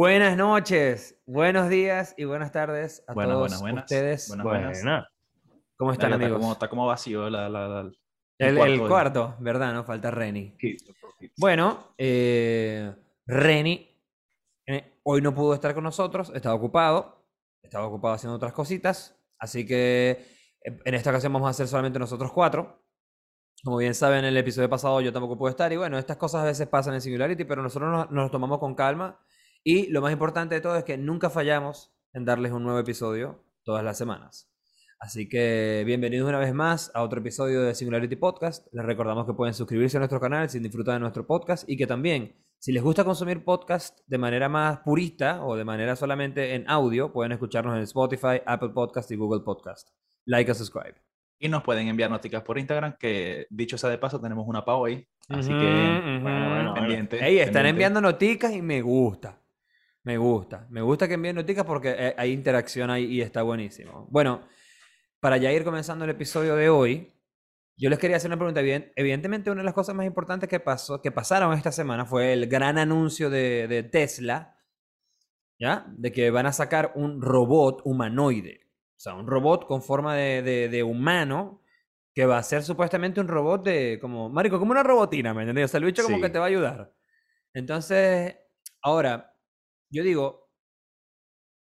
Buenas noches, buenos días y buenas tardes a Buenas, todos buenas, buenas. ustedes. Buenas, buenas. Buena. ¿Cómo están, está amigos? como, está como vacío la, la- la- el, cuarto el hoy. cuarto, ¿verdad? No falta Reni. Bueno, eh, Reni eh, hoy no pudo estar con nosotros, estaba ocupado, estaba ocupado haciendo otras cositas, así que eh, en esta ocasión vamos a hacer solamente nosotros cuatro. Como bien saben, en el episodio pasado yo tampoco pude estar y bueno, estas cosas a veces pasan en Singularity, pero nosotros nos, nos lo tomamos con calma y lo más importante de todo es que nunca fallamos en darles un nuevo episodio todas las semanas. Así que bienvenidos una vez más a otro episodio de Singularity Podcast. Les recordamos que pueden suscribirse a nuestro canal si disfrutan de nuestro podcast y que también, si les gusta consumir podcast de manera más purista o de manera solamente en audio, pueden escucharnos en Spotify, Apple Podcast y Google Podcast. Like y subscribe. Y nos pueden enviar noticias por Instagram, que dicho sea de paso, tenemos una para hoy. Así que, bueno, bueno, pendiente. Ey, están pendiente. enviando noticas y me gusta. Me gusta. Me gusta que envíen noticas porque eh, hay interacción ahí y está buenísimo. Bueno, para ya ir comenzando el episodio de hoy, yo les quería hacer una pregunta. Eviden- Evidentemente, una de las cosas más importantes que, pasó, que pasaron esta semana fue el gran anuncio de, de Tesla, ¿ya? De que van a sacar un robot humanoide. O sea, un robot con forma de, de- de humano que va a ser supuestamente un robot de, como, marico, como una robotina, ¿me entiendes? O sea, el bicho como Sí. que te va a ayudar. Entonces, ahora, yo digo,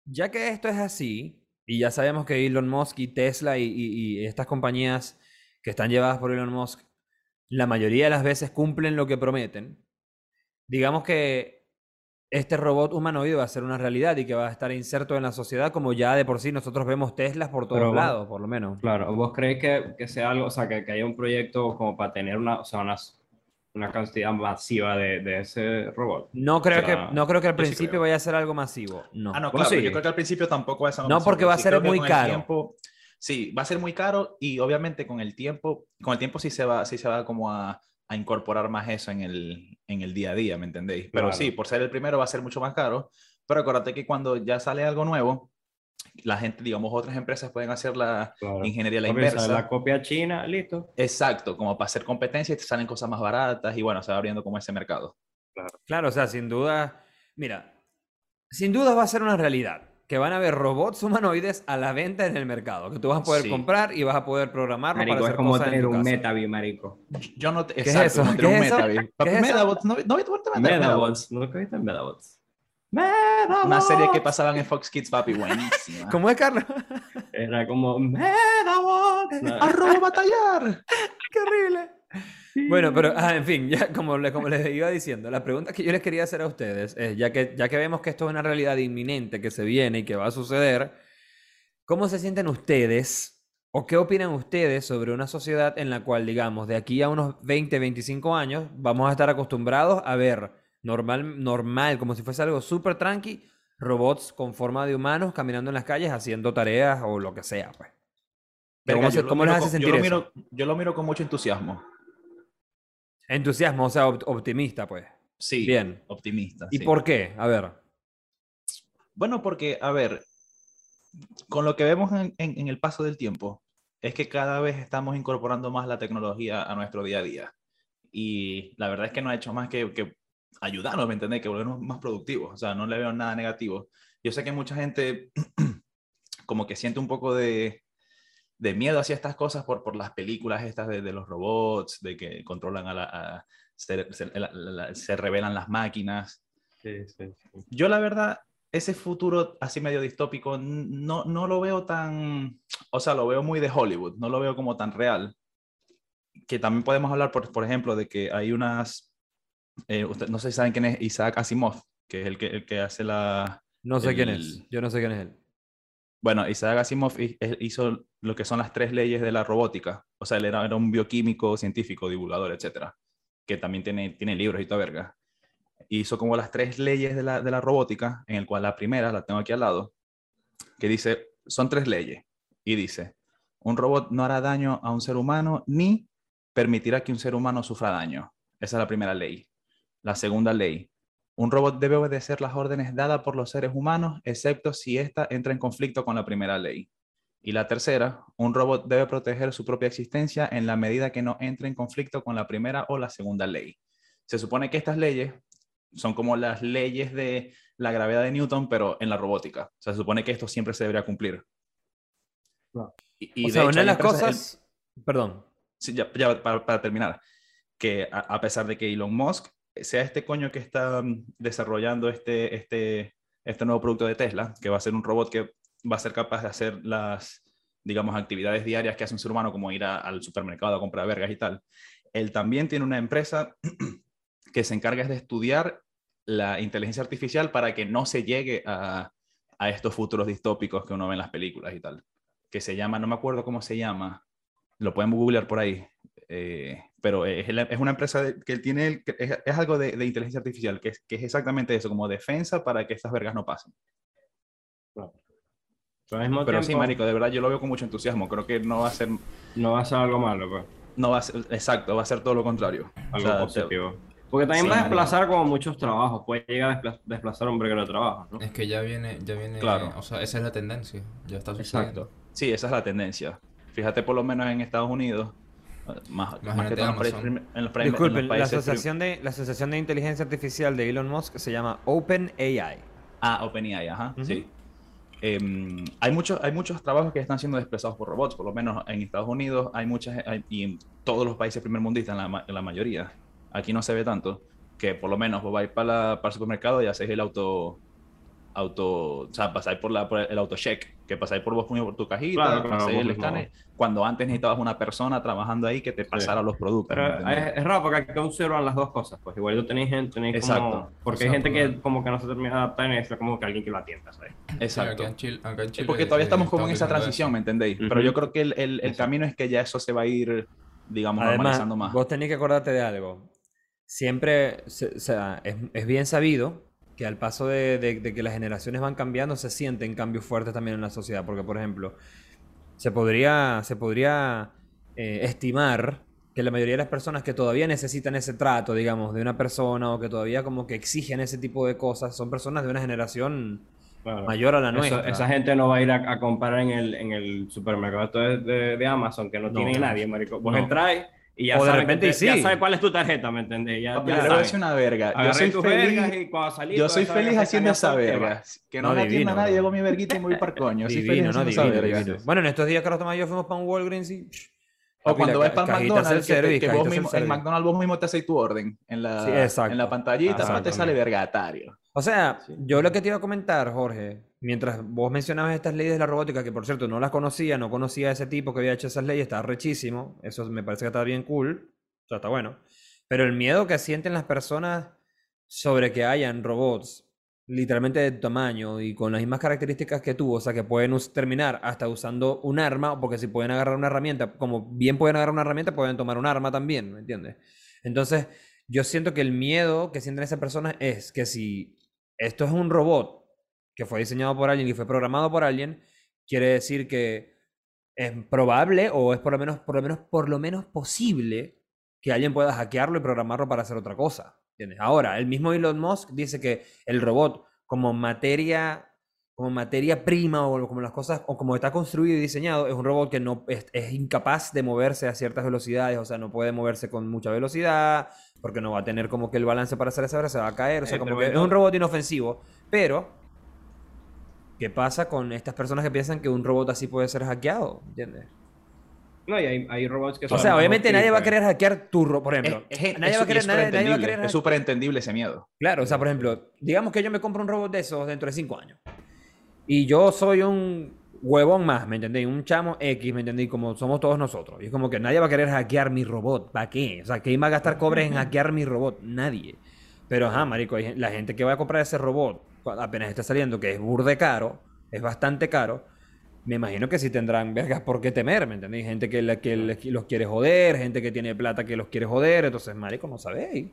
ya que esto es así, y ya sabemos que Elon Musk y Tesla y, y- y estas compañías que están llevadas por Elon Musk, la mayoría de las veces cumplen lo que prometen, digamos que este robot humanoide va a ser una realidad y que va a estar inserto en la sociedad como ya de por sí nosotros vemos Teslas por todos Pero lados, por lo menos. Claro, ¿vos creéis que, que sea algo, o sea, que, que haya un proyecto como para tener una, o sea, una, una cantidad masiva de, de ese robot? No creo O sea, que, no creo que al sí principio creo. vaya a ser algo masivo. No. Ah, no, ¿Vos claro. sí? Yo creo que al principio tampoco va a ser No, algo porque masivo, va a sí ser muy caro. tiempo- sí, va a ser muy caro y obviamente con el tiempo, con el tiempo sí se va, sí se va como a, a incorporar más eso en el, en el día a día, ¿me entendéis? Pero Claro. sí, por ser el primero va a ser mucho más caro, pero acuérdate que cuando ya sale algo nuevo, la gente, digamos, otras empresas pueden hacer la Claro. ingeniería a la inversa. La copia china, listo. Exacto, como para hacer competencia y te salen cosas más baratas y bueno, se va abriendo como ese mercado. Claro, o sea, sin duda, mira, sin duda va a ser una realidad, que van a haber robots humanoides a la venta en el mercado, que tú vas a poder Sí. comprar y vas a poder programarlo para Marico, es hacer como cosas en tener tu un. Metavi, marico. Yo no te, ¿Qué es exacto, eso? ¿Qué es eso? Metavi. ¿Qué Papi, es eso? Medabots, ¿no, no viste por Medabots? Medabots, ¿nunca viste Medabots? Una serie que pasaban en Fox Kids, papi, buenísima. ¿Cómo es, Carlos? Era como Medabots. No. ¡Arroba batallar! ¡Qué horrible! Bueno, pero ah, en fin, ya como, le- como les iba diciendo, la pregunta que yo les quería hacer a ustedes es, ya que, ya que vemos que esto es una realidad inminente que se viene y que va a suceder, ¿cómo se sienten ustedes o qué opinan ustedes sobre una sociedad en la cual, digamos, de aquí a unos 20, 25 años, vamos a estar acostumbrados a ver normal, normal, como si fuese algo súper tranqui, robots con forma de humanos caminando en las calles haciendo tareas o lo que sea, pues? Verga, ¿Cómo, yo se- lo cómo miro les hace con- sentir yo lo, eso? miro, yo lo miro con mucho entusiasmo. Entusiasmo, o sea, opt- optimista, pues. Sí, Bien. optimista. ¿Y sí. por qué? A ver. Bueno, porque, a ver, con lo que vemos en, en- en el paso del tiempo, es que cada vez estamos incorporando más la tecnología a nuestro día a día. Y la verdad es que no ha hecho más que, que ayudarnos, ¿me entendés? Que volvernos más productivos. O sea, no le veo nada negativo. Yo sé que mucha gente como que siente un poco de, de miedo hacia estas cosas por, por las películas estas de, de los robots, de que controlan a la... a- se, se- la- la- se revelan las máquinas. Sí, sí, sí. Yo la verdad, ese futuro así medio distópico, no, no lo veo tan, o sea, lo veo muy de Hollywood, no lo veo como tan real. Que también podemos hablar, por, por ejemplo, de que hay unas, eh, usted- no sé si saben quién es Isaac Asimov, que es el que, el que hace la... No sé quién es. Yo no sé quién es él. Bueno, Isaac Asimov hizo lo que son las tres leyes de la robótica. O sea, él era, era un bioquímico, científico, divulgador, etcétera, que también tiene, tiene libros y toda verga. Hizo como las tres leyes de la, de la robótica, en el cual la primera, la tengo aquí al lado, que dice, son tres leyes. Y dice, un robot no hará daño a un ser humano ni permitirá que un ser humano sufra daño. Esa es la primera ley. La segunda ley, un robot debe obedecer las órdenes dadas por los seres humanos, excepto si ésta entra en conflicto con la primera ley. Y la tercera, un robot debe proteger su propia existencia en la medida que no entre en conflicto con la primera o la segunda ley. Se supone que estas leyes son como las leyes de, la gravedad de Newton, pero en la robótica. O sea, se supone que esto siempre se debería cumplir. Y, y o de sea, hecho una de hay las el- cosas... Perdón. Sí, ya, ya para, para terminar, que a, a pesar de que Elon Musk sea este coño que está mm, desarrollando este, este, este nuevo producto de Tesla, que va a ser un robot que va a ser capaz de hacer las, digamos, actividades diarias que hace un ser humano, como ir al supermercado a comprar vergas y tal, él también tiene una empresa que se encarga de estudiar la inteligencia artificial para que no se llegue a, a estos futuros distópicos que uno ve en las películas y tal, que se llama, no me acuerdo cómo se llama, lo pueden googlear por ahí, eh, pero es, la- es una empresa de- que tiene, el- que es, es algo de, de inteligencia artificial, que es, que es exactamente eso, como defensa para que estas vergas no pasen. Pero al mismo Pero sí, tiempo, marico, de verdad yo lo veo con mucho entusiasmo, creo que no va a ser, no va a ser algo malo, pues. no va a ser, exacto, va a ser todo lo contrario. O Algo sea, te- positivo. Porque también Sí, va a desplazar como muchos trabajos. Puede llegar a despla- desplazar un verguero de trabajos, ¿no? Es que ya viene, ya viene, Claro. o sea, esa es la tendencia, ya está sucediendo. Exacto. Sí, esa es la tendencia. Fíjate por lo menos en Estados Unidos, más, más que todo en los países, prim- en los, Disculpen, la asociación, de, la asociación de Inteligencia Artificial de Elon Musk se llama OpenAI. Ah, OpenAI, ajá, Ujú. sí. Em, hay, muchos, hay muchos trabajos que están siendo desplazados por robots, por lo menos en Estados Unidos hay muchas, hay- y en todos los países primermundistas, en la, en la mayoría. Aquí no se ve tanto, que por lo menos vos vais para, la- para el supermercado y hacéis el auto, auto, o sea, pasáis por, la, por el autocheck, que pasáis por vos mismo por tu cajita, Claro, claro, el escáner, cuando antes necesitabas una persona trabajando ahí que te pasara los productos. ¿me Pero es, es raro porque aquí conservan las dos cosas. Pues igual tenéis gente, tenéis como... Exacto. Porque O hay gente que como que no se termina de adaptar y necesita como que alguien que lo atienda, ¿sabes? Sí, Exacto. acá en Chile, acá en Es Chile, porque todavía eh, estamos como en esa transición, eso. ¿me entendéis? Pero Ujú. yo creo que el, el- el Eso. camino es que ya eso se va a ir, digamos, Además, normalizando más. vos tenés que acordarte de algo. Siempre, o sea, es, es bien sabido que al paso de, de- de que las generaciones van cambiando, se sienten cambios fuertes también en la sociedad. Porque, por ejemplo, se podría, se podría eh, estimar que la mayoría de las personas que todavía necesitan ese trato, digamos, de una persona o que todavía como que exigen ese tipo de cosas, son personas de una generación Claro. mayor a la Eso- nuestra. esa gente no va a ir a, a comprar en el, en el supermercado de, de- de Amazon, que no, No. tiene nadie, marico. Vos No. entráis y ya O de sabes repente te- sí. ya sabes cuál es tu tarjeta, ¿me entendés? Ya, Papi, ya decir una verga. Yo soy tus feliz, vergas y cuando salí, yo toda soy feliz haciendo esa verga. Que no, No, la atienda divino, nadie, hago mi verguita y me voy para coño. Soy feliz Divino, ¿no? haciendo esa Divino, verga. divino. Bueno, en estos días Carlos Tomás y yo fuimos para un Walgreens y... O cuando vas para McDonald's, que, vos mismo, en. McDonald's vos mismo te haces tu orden en la, Sí, en la pantallita, pa, te sale vergatario. O sea, Sí. yo lo que te iba a comentar, Jorge, mientras vos mencionabas estas leyes de la robótica, que por cierto no las conocía, no conocía a ese tipo que había hecho esas leyes, está rechísimo, eso me parece que está bien cool, o sea, está bueno. Pero el miedo que sienten las personas sobre que hayan robots literalmente de tamaño y con las mismas características que tú, o sea, que pueden terminar hasta usando un arma, porque si pueden agarrar una herramienta, como bien pueden agarrar una herramienta, pueden tomar un arma también, ¿me entiendes? Entonces, yo siento que el miedo que sienten esas personas es que si esto es un robot que fue diseñado por alguien y fue programado por alguien, quiere decir que es probable o es por lo menos, por lo menos, por lo menos posible que alguien pueda hackearlo y programarlo para hacer otra cosa. ¿Entiendes? Ahora, el mismo Elon Musk dice que el robot como materia como materia prima o como las cosas o como está construido y diseñado es un robot que no es, es incapaz de moverse a ciertas velocidades, o sea, no puede moverse con mucha velocidad porque no va a tener como que el balance para hacer esa hora se va a caer, o sea, Eh, como que es un robot inofensivo, pero ¿qué pasa con estas personas que piensan que un robot así puede ser hackeado? ¿Entiendes? No, y hay, hay robots que O son sea, más obviamente nadie va a querer hackear tu robot, por ejemplo. es, nadie es- va a querer, es nadie- nadie va a superentendible, querer es súper entendible ese miedo. Claro, o sea, por ejemplo, digamos que yo me compro un robot de esos dentro de cinco años. Y yo soy un huevón más, ¿me entendéis? Un chamo X, ¿me entendéis? Como somos todos nosotros. Y es como que nadie va a querer hackear mi robot. ¿Para qué? O sea, ¿quién va a gastar cobres en hackear mi robot? Nadie. Pero, ajá, marico, la gente que va a comprar ese robot, apenas está saliendo, que es burde caro, es bastante caro, me imagino que sí tendrán vergas por qué temer, ¿me entendéis? Gente que, la- que les- los quiere joder, gente que tiene plata que los quiere joder, entonces, marico, no sabéis.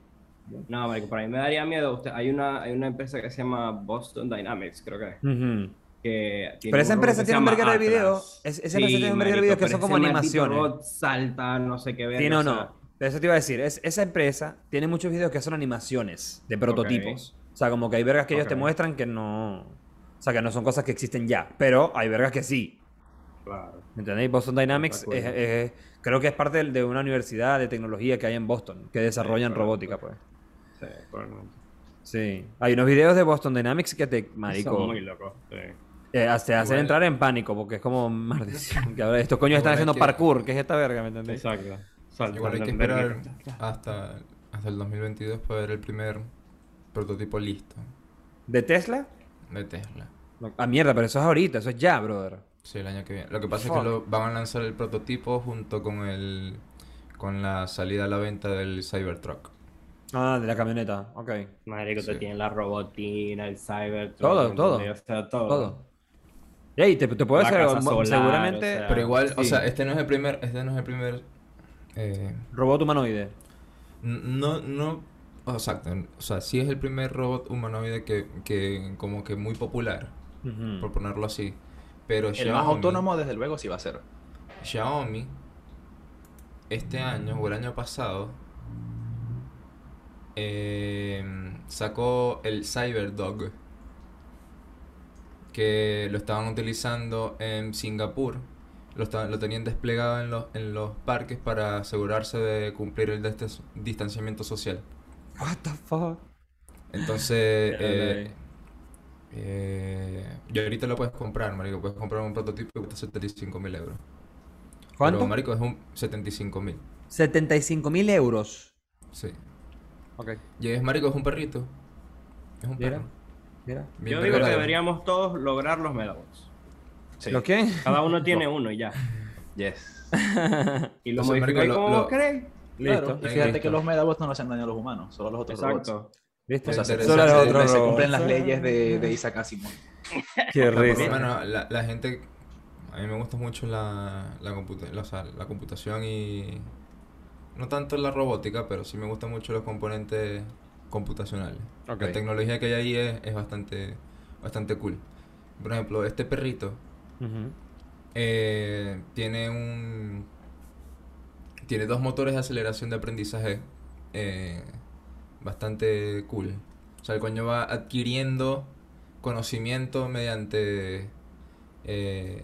No, marico, por ahí me daría miedo. Usted, hay, una, hay una empresa que se llama Boston Dynamics, creo que es. Ujú. Que tiene Pero esa empresa tiene un verguero de videos. Atlas. Es- esa empresa tiene un verguero de videos que son como animaciones. robot salta, no sé qué ver. Sí, no, no. Pero eso te iba a decir, es, esa empresa tiene muchos videos que son animaciones de prototipos. O sea, como que hay vergas que ellos te muestran que no. O sea, que no son cosas que existen ya. Pero hay vergas que sí. Claro. ¿Me entendéis? Boston Dynamics es- creo que es parte de una universidad de tecnología que hay en Boston, que desarrollan robótica, pues. Sí, probablemente. Sí. Hay unos videos de Boston Dynamics que te, Son marico, muy locos. sí. eh, te hacen Igual- entrar en pánico porque es como maldición. Que ahora estos coños están Igual haciendo que- parkour, ¿qué es esta verga? ¿Me entendés? Exacto. Saltando Igual hay que esperar hasta, hasta el 2022 para ver el primer prototipo listo ¿De Tesla? De Tesla. No, Ah, mierda, pero eso es ahorita, eso es ya, brother. Sí, el año que viene. Lo que pasa es que lo, van a lanzar el prototipo junto con el con la salida a la venta del Cybertruck. Ah, de la camioneta, ok. Marico, te Sí. tienen la robotina, el cyber. Todo, todo. O sea, todo. Todo. Ey, te, te puede La ser casa solar, seguramente o sea. Pero igual, o sea, este no es el primer, este no es el primer eh, robot humanoide. no, no, oh, exacto, o sea, sí es el primer robot humanoide que, que como que muy popular, por ponerlo así. Pero El Xiaomi, más autónomo, desde luego, sí va a ser. Xiaomi este año o el año pasado eh, sacó el CyberDog que lo estaban utilizando en Singapur. Lo, estaban- lo tenían desplegado en los, en los parques para asegurarse de cumplir el distanciamiento social. What the fuck? Entonces, eh, eh, y ahorita lo puedes comprar, marico. Puedes comprar un prototipo que cuesta 75 mil euros. ¿Cuánto? Pero, marico, es un 75 mil. 75 mil euros. Sí. Ok. Y es, marico, es un perrito. Es un perro. Mira. Yo digo que deberíamos todos lograr los Medabots. Sí. ¿Lo qué? Cada uno tiene uno y ya. Yes. Y lo Entonces, modificáis marico, lo- como lo- queréis. Listo. Claro, y fíjate listo. que los Medabots no le hacen daño a los humanos, solo a los otros robots. Exacto. ¿Viste? O sea, se, Interesante. Solo se- los se- otros se robots. cumplen las leyes de, de Isaac Asimov. Qué Pero por lo risa. menos la, la gente. A mí me gusta mucho la, la, computa- la- o sea, la computación y. No tanto la robótica, pero sí me gustan mucho los componentes computacionales. La tecnología que hay ahí es, es bastante, bastante cool. Por ejemplo, este perrito eh, tiene un. Tiene dos motores de aceleración de aprendizaje eh, bastante cool. O sea, el coño va adquiriendo conocimiento mediante eh,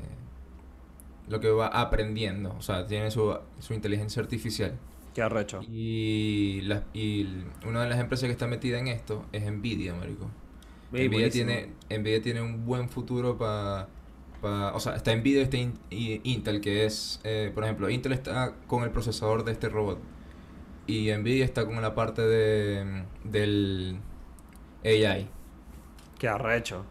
lo que va aprendiendo. O sea, tiene su, su inteligencia artificial. Qué arrecho. Y, la- y una de las empresas que está metida en esto es Nvidia, marico. Nvidia buenísimo. tiene, Nvidia tiene un buen futuro para... o sea, está Nvidia y está In- y Intel, que es... eh, por ejemplo, Intel está con el procesador de este robot. Y Nvidia está con la parte de, del AI. Qué arrecho.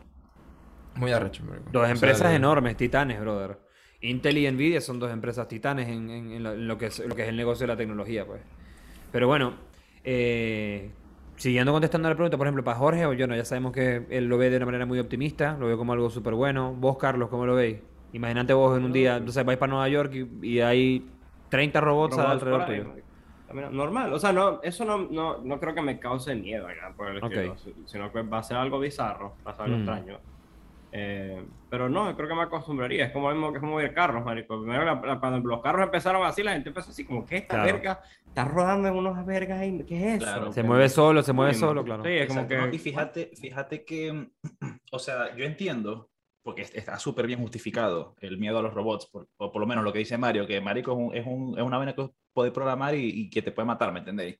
Muy arrecho, marico. Dos O sea, empresas enormes, titanes, brother. Intel y Nvidia son dos empresas titanes en, en- en lo, en lo que es, lo que es el negocio de la tecnología, pues. Pero bueno, eh, siguiendo contestando la pregunta, por ejemplo, para Jorge o yo, no, ya sabemos que él lo ve de una manera muy optimista, lo ve como algo súper bueno. Vos, Carlos, ¿cómo lo veis? Imagínate vos en un día, entonces vais para Nueva York y, y hay 30 robots, Robots alrededor tuyo. Normal, o sea, no, eso no, no, no creo que me cause miedo, nada por el Ok. estilo, si- sino que va a ser algo bizarro, va a ser algo Mm. extraño. Eh, pero no, creo que me acostumbraría, es como mismo que es como ir carros, marico. Primero, la- la- cuando los carros empezaron así, la gente empezó así, como, ¿qué esta Claro. verga? Está rodando en unas vergas ahí, ¿qué es eso? Claro. Se mueve solo, se mueve Sí, solo, claro. Sí, es como que... ¿no? Y fíjate, fíjate que, o sea, yo entiendo, porque es- está súper bien justificado el miedo a los robots, por- o por lo menos lo que dice Mario, que Marico es, un- es, un- es una vaina que puede programar y, y que te puede matar, ¿me entendéis?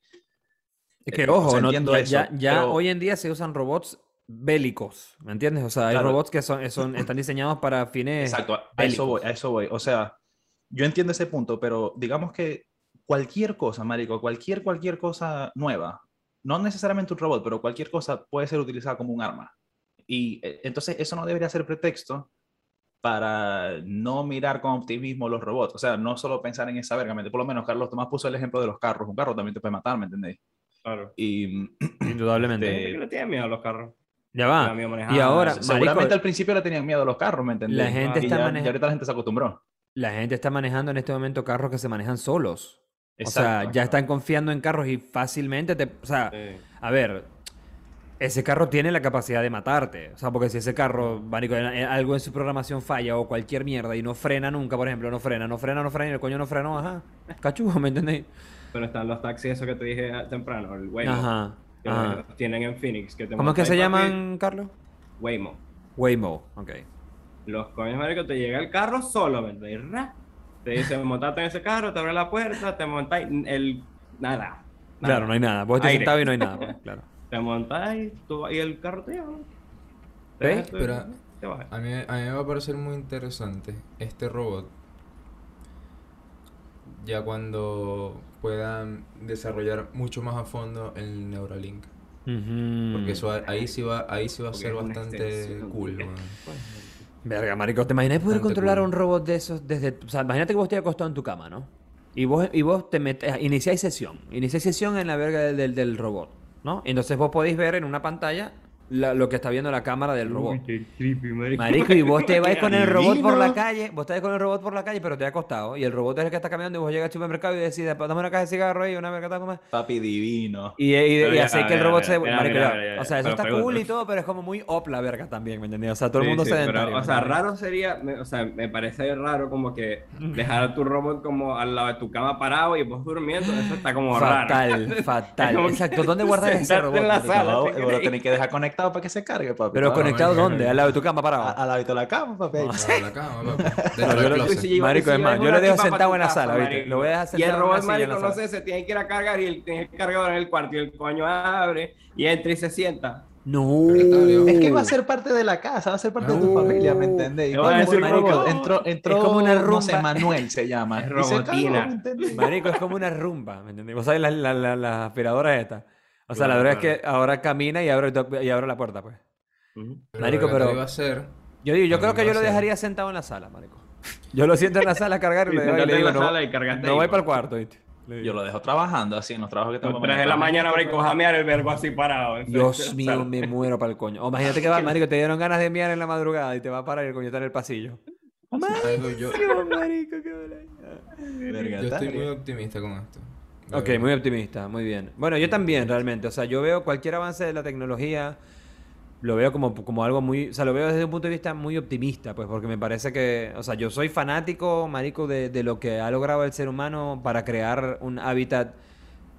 Es que Eh, o ojo, sea, no- entiendo ya, eso, ya- ya pero- hoy en día se usan robots bélicos, ¿me entiendes? O sea, hay Claro. robots que son, son, están diseñados para fines Exacto, a bélicos. eso voy, a eso voy. O sea, yo entiendo ese punto, pero digamos que cualquier cosa, Marico, cualquier, cualquier cosa nueva, no necesariamente un robot, pero cualquier cosa puede ser utilizada como un arma. Y eh, entonces eso no debería ser pretexto para no mirar con optimismo los robots. O sea, no solo pensar en esa verga. ¿me entiendes? Por lo menos Carlos Tomás puso el ejemplo de los carros. Un carro también te puede matar, ¿me entendéis? Claro. Y Indudablemente. Este, que le tiene miedo a los carros. Ya va. Y ahora, Se- seguramente marico, al principio le tenían miedo a los carros, ¿me entendéis? La gente está ya, maneja- y ahorita la gente se acostumbró. la gente está manejando en este momento carros que se manejan solos. O sea, Exacto. ya están confiando en carros y fácilmente te... O sea, Sí. a ver, ese carro tiene la capacidad de matarte. O sea, porque si ese carro, marico, algo en su programación falla o cualquier mierda y no frena nunca, por ejemplo, no frena, no frena, no frena y el coño no frenó, ajá. Cachujo, ¿me entendéis? Pero están los taxis, eso que te dije temprano, el Waymo. Ajá. Que los tienen en Phoenix. Que te ¿Cómo es que se papi, llaman, Carlos? Waymo. Waymo, ok. Los coños, marico, te llega el carro solo. Ra. Te dicen, montate en ese carro, te abre la puerta, te montáis el... Nada. Claro, no hay nada. Vos estás sentado y no hay nada, pues, claro. te montas y, tú, y el carro te lleva. ¿Ves? Pero- te bajas. A mí, a mí me va a parecer muy interesante este robot. Ya cuando puedan desarrollar mucho más a fondo el Neuralink. Porque eso a- ahí sí va, ahí sí va a Porque ser bastante cool, weón. Verga, marico, ¿te imaginas poder Bastante controlar a un robot de esos desde... O sea, imagínate que vos estés acostado en tu cama, ¿no? Y vos, y vos te metes... Iniciáis sesión. Iniciáis sesión en la verga del, del, del robot, ¿no? Y entonces vos podéis ver en una pantalla la- lo que está viendo la cámara del robot. Uy, marico. Marico, y vos te vais con el robot por la calle, vos te con el robot por la calle, pero te has acostado, y el robot es el que está caminando y vos llegas al supermercado y decís, dame una caja de cigarro ahí, una verga más. Papi divino. Y, y, y hace que el robot se... mira, marico, mira, ya. mira, ya. O sea, eso está cool y todo, pero es como muy op la verga también, ¿me entendés? O sea, todo el Sí, mundo sí, sedentario. o ¿me sea, raro sería, o sea, me parece raro como que dejar a tu robot como al lado de tu cama parado y vos durmiendo, eso está como raro. Fatal, fatal. Exacto, ¿dónde guardas ese robot? en la sala. Lo tenés que dejar conectado para que se cargue, papi. Pero Claro, conectado marico. dónde? Al lado de tu cama parado. Al lado de la cama, papi. ahí. Para la cama, papi. Dentro yo del lo- closet. Si llevo- Marico, es más, yo lo dejo sentado en la sala, ¿viste? marico. Lo voy a dejar Y el robot, marico, no sé, se tiene que ir a cargar y el, tiene el cargador en el cuarto y el coño abre y entra y se sienta. No. Es que va a ser parte de la casa, va a ser parte de tu familia, ¿me entendés? Marico, entró, entró, es como una no sé, rumba. Manuel se llama. Es y se cargó, robotina. ¿me entendés? Marico, es como una rumba, ¿me entendés? Vos sabés la, la, la, la aspiradora esta. O sea, la Claro, verdad es que ahora camina y abre, to- y abre la puerta, pues. Pero Marico, lo que pero- iba a hacer, Yo digo, yo A creo que yo lo a ser- dejaría sentado en la sala, marico. Yo lo siento en la sala a cargar y, Y le, digo, la no, sala y cargaste no voy para el pues. cuarto, ¿viste? Yo lo dejo trabajando así en los trabajos que tengo. Tres de la mañana, marico, jamear el vergo así parado. Dios mío, me muero para el coño. O imagínate que va, marico, te dieron ganas de miar en la madrugada y te va a parar y el coño está en el pasillo. algo yo, marico, qué. Verga, yo estoy muy optimista con esto. Ok, verdad. muy optimista, muy bien. Bueno, yo también realmente, o sea, yo veo cualquier avance de la tecnología, lo veo como, como algo muy, o sea, lo veo desde un punto de vista muy optimista, pues, porque me parece que, o sea, yo soy fanático, marico, de, de lo que ha logrado el ser humano para crear un hábitat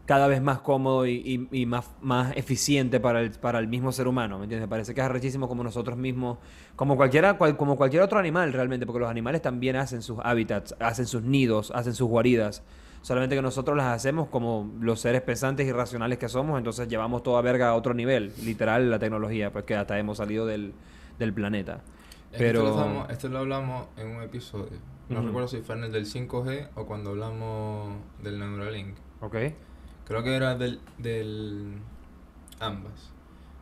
cada vez más cómodo y, y- y más, más eficiente para el, para el mismo ser humano, ¿me entiendes? Me parece que es arrechísimo como nosotros mismos, como cualquiera, cual- como cualquier otro animal realmente, porque los animales también hacen sus hábitats, hacen sus nidos, hacen sus guaridas. Solamente que nosotros las hacemos como los seres pensantes y racionales que somos, entonces llevamos toda verga a otro nivel, literal, la tecnología, pues que hasta hemos salido del, del planeta. Es Pero... Esto lo, estamos- esto lo hablamos en un episodio. No recuerdo si fue en el del 5G o cuando hablamos del Neuralink. Ok. Creo que era del, del ambas.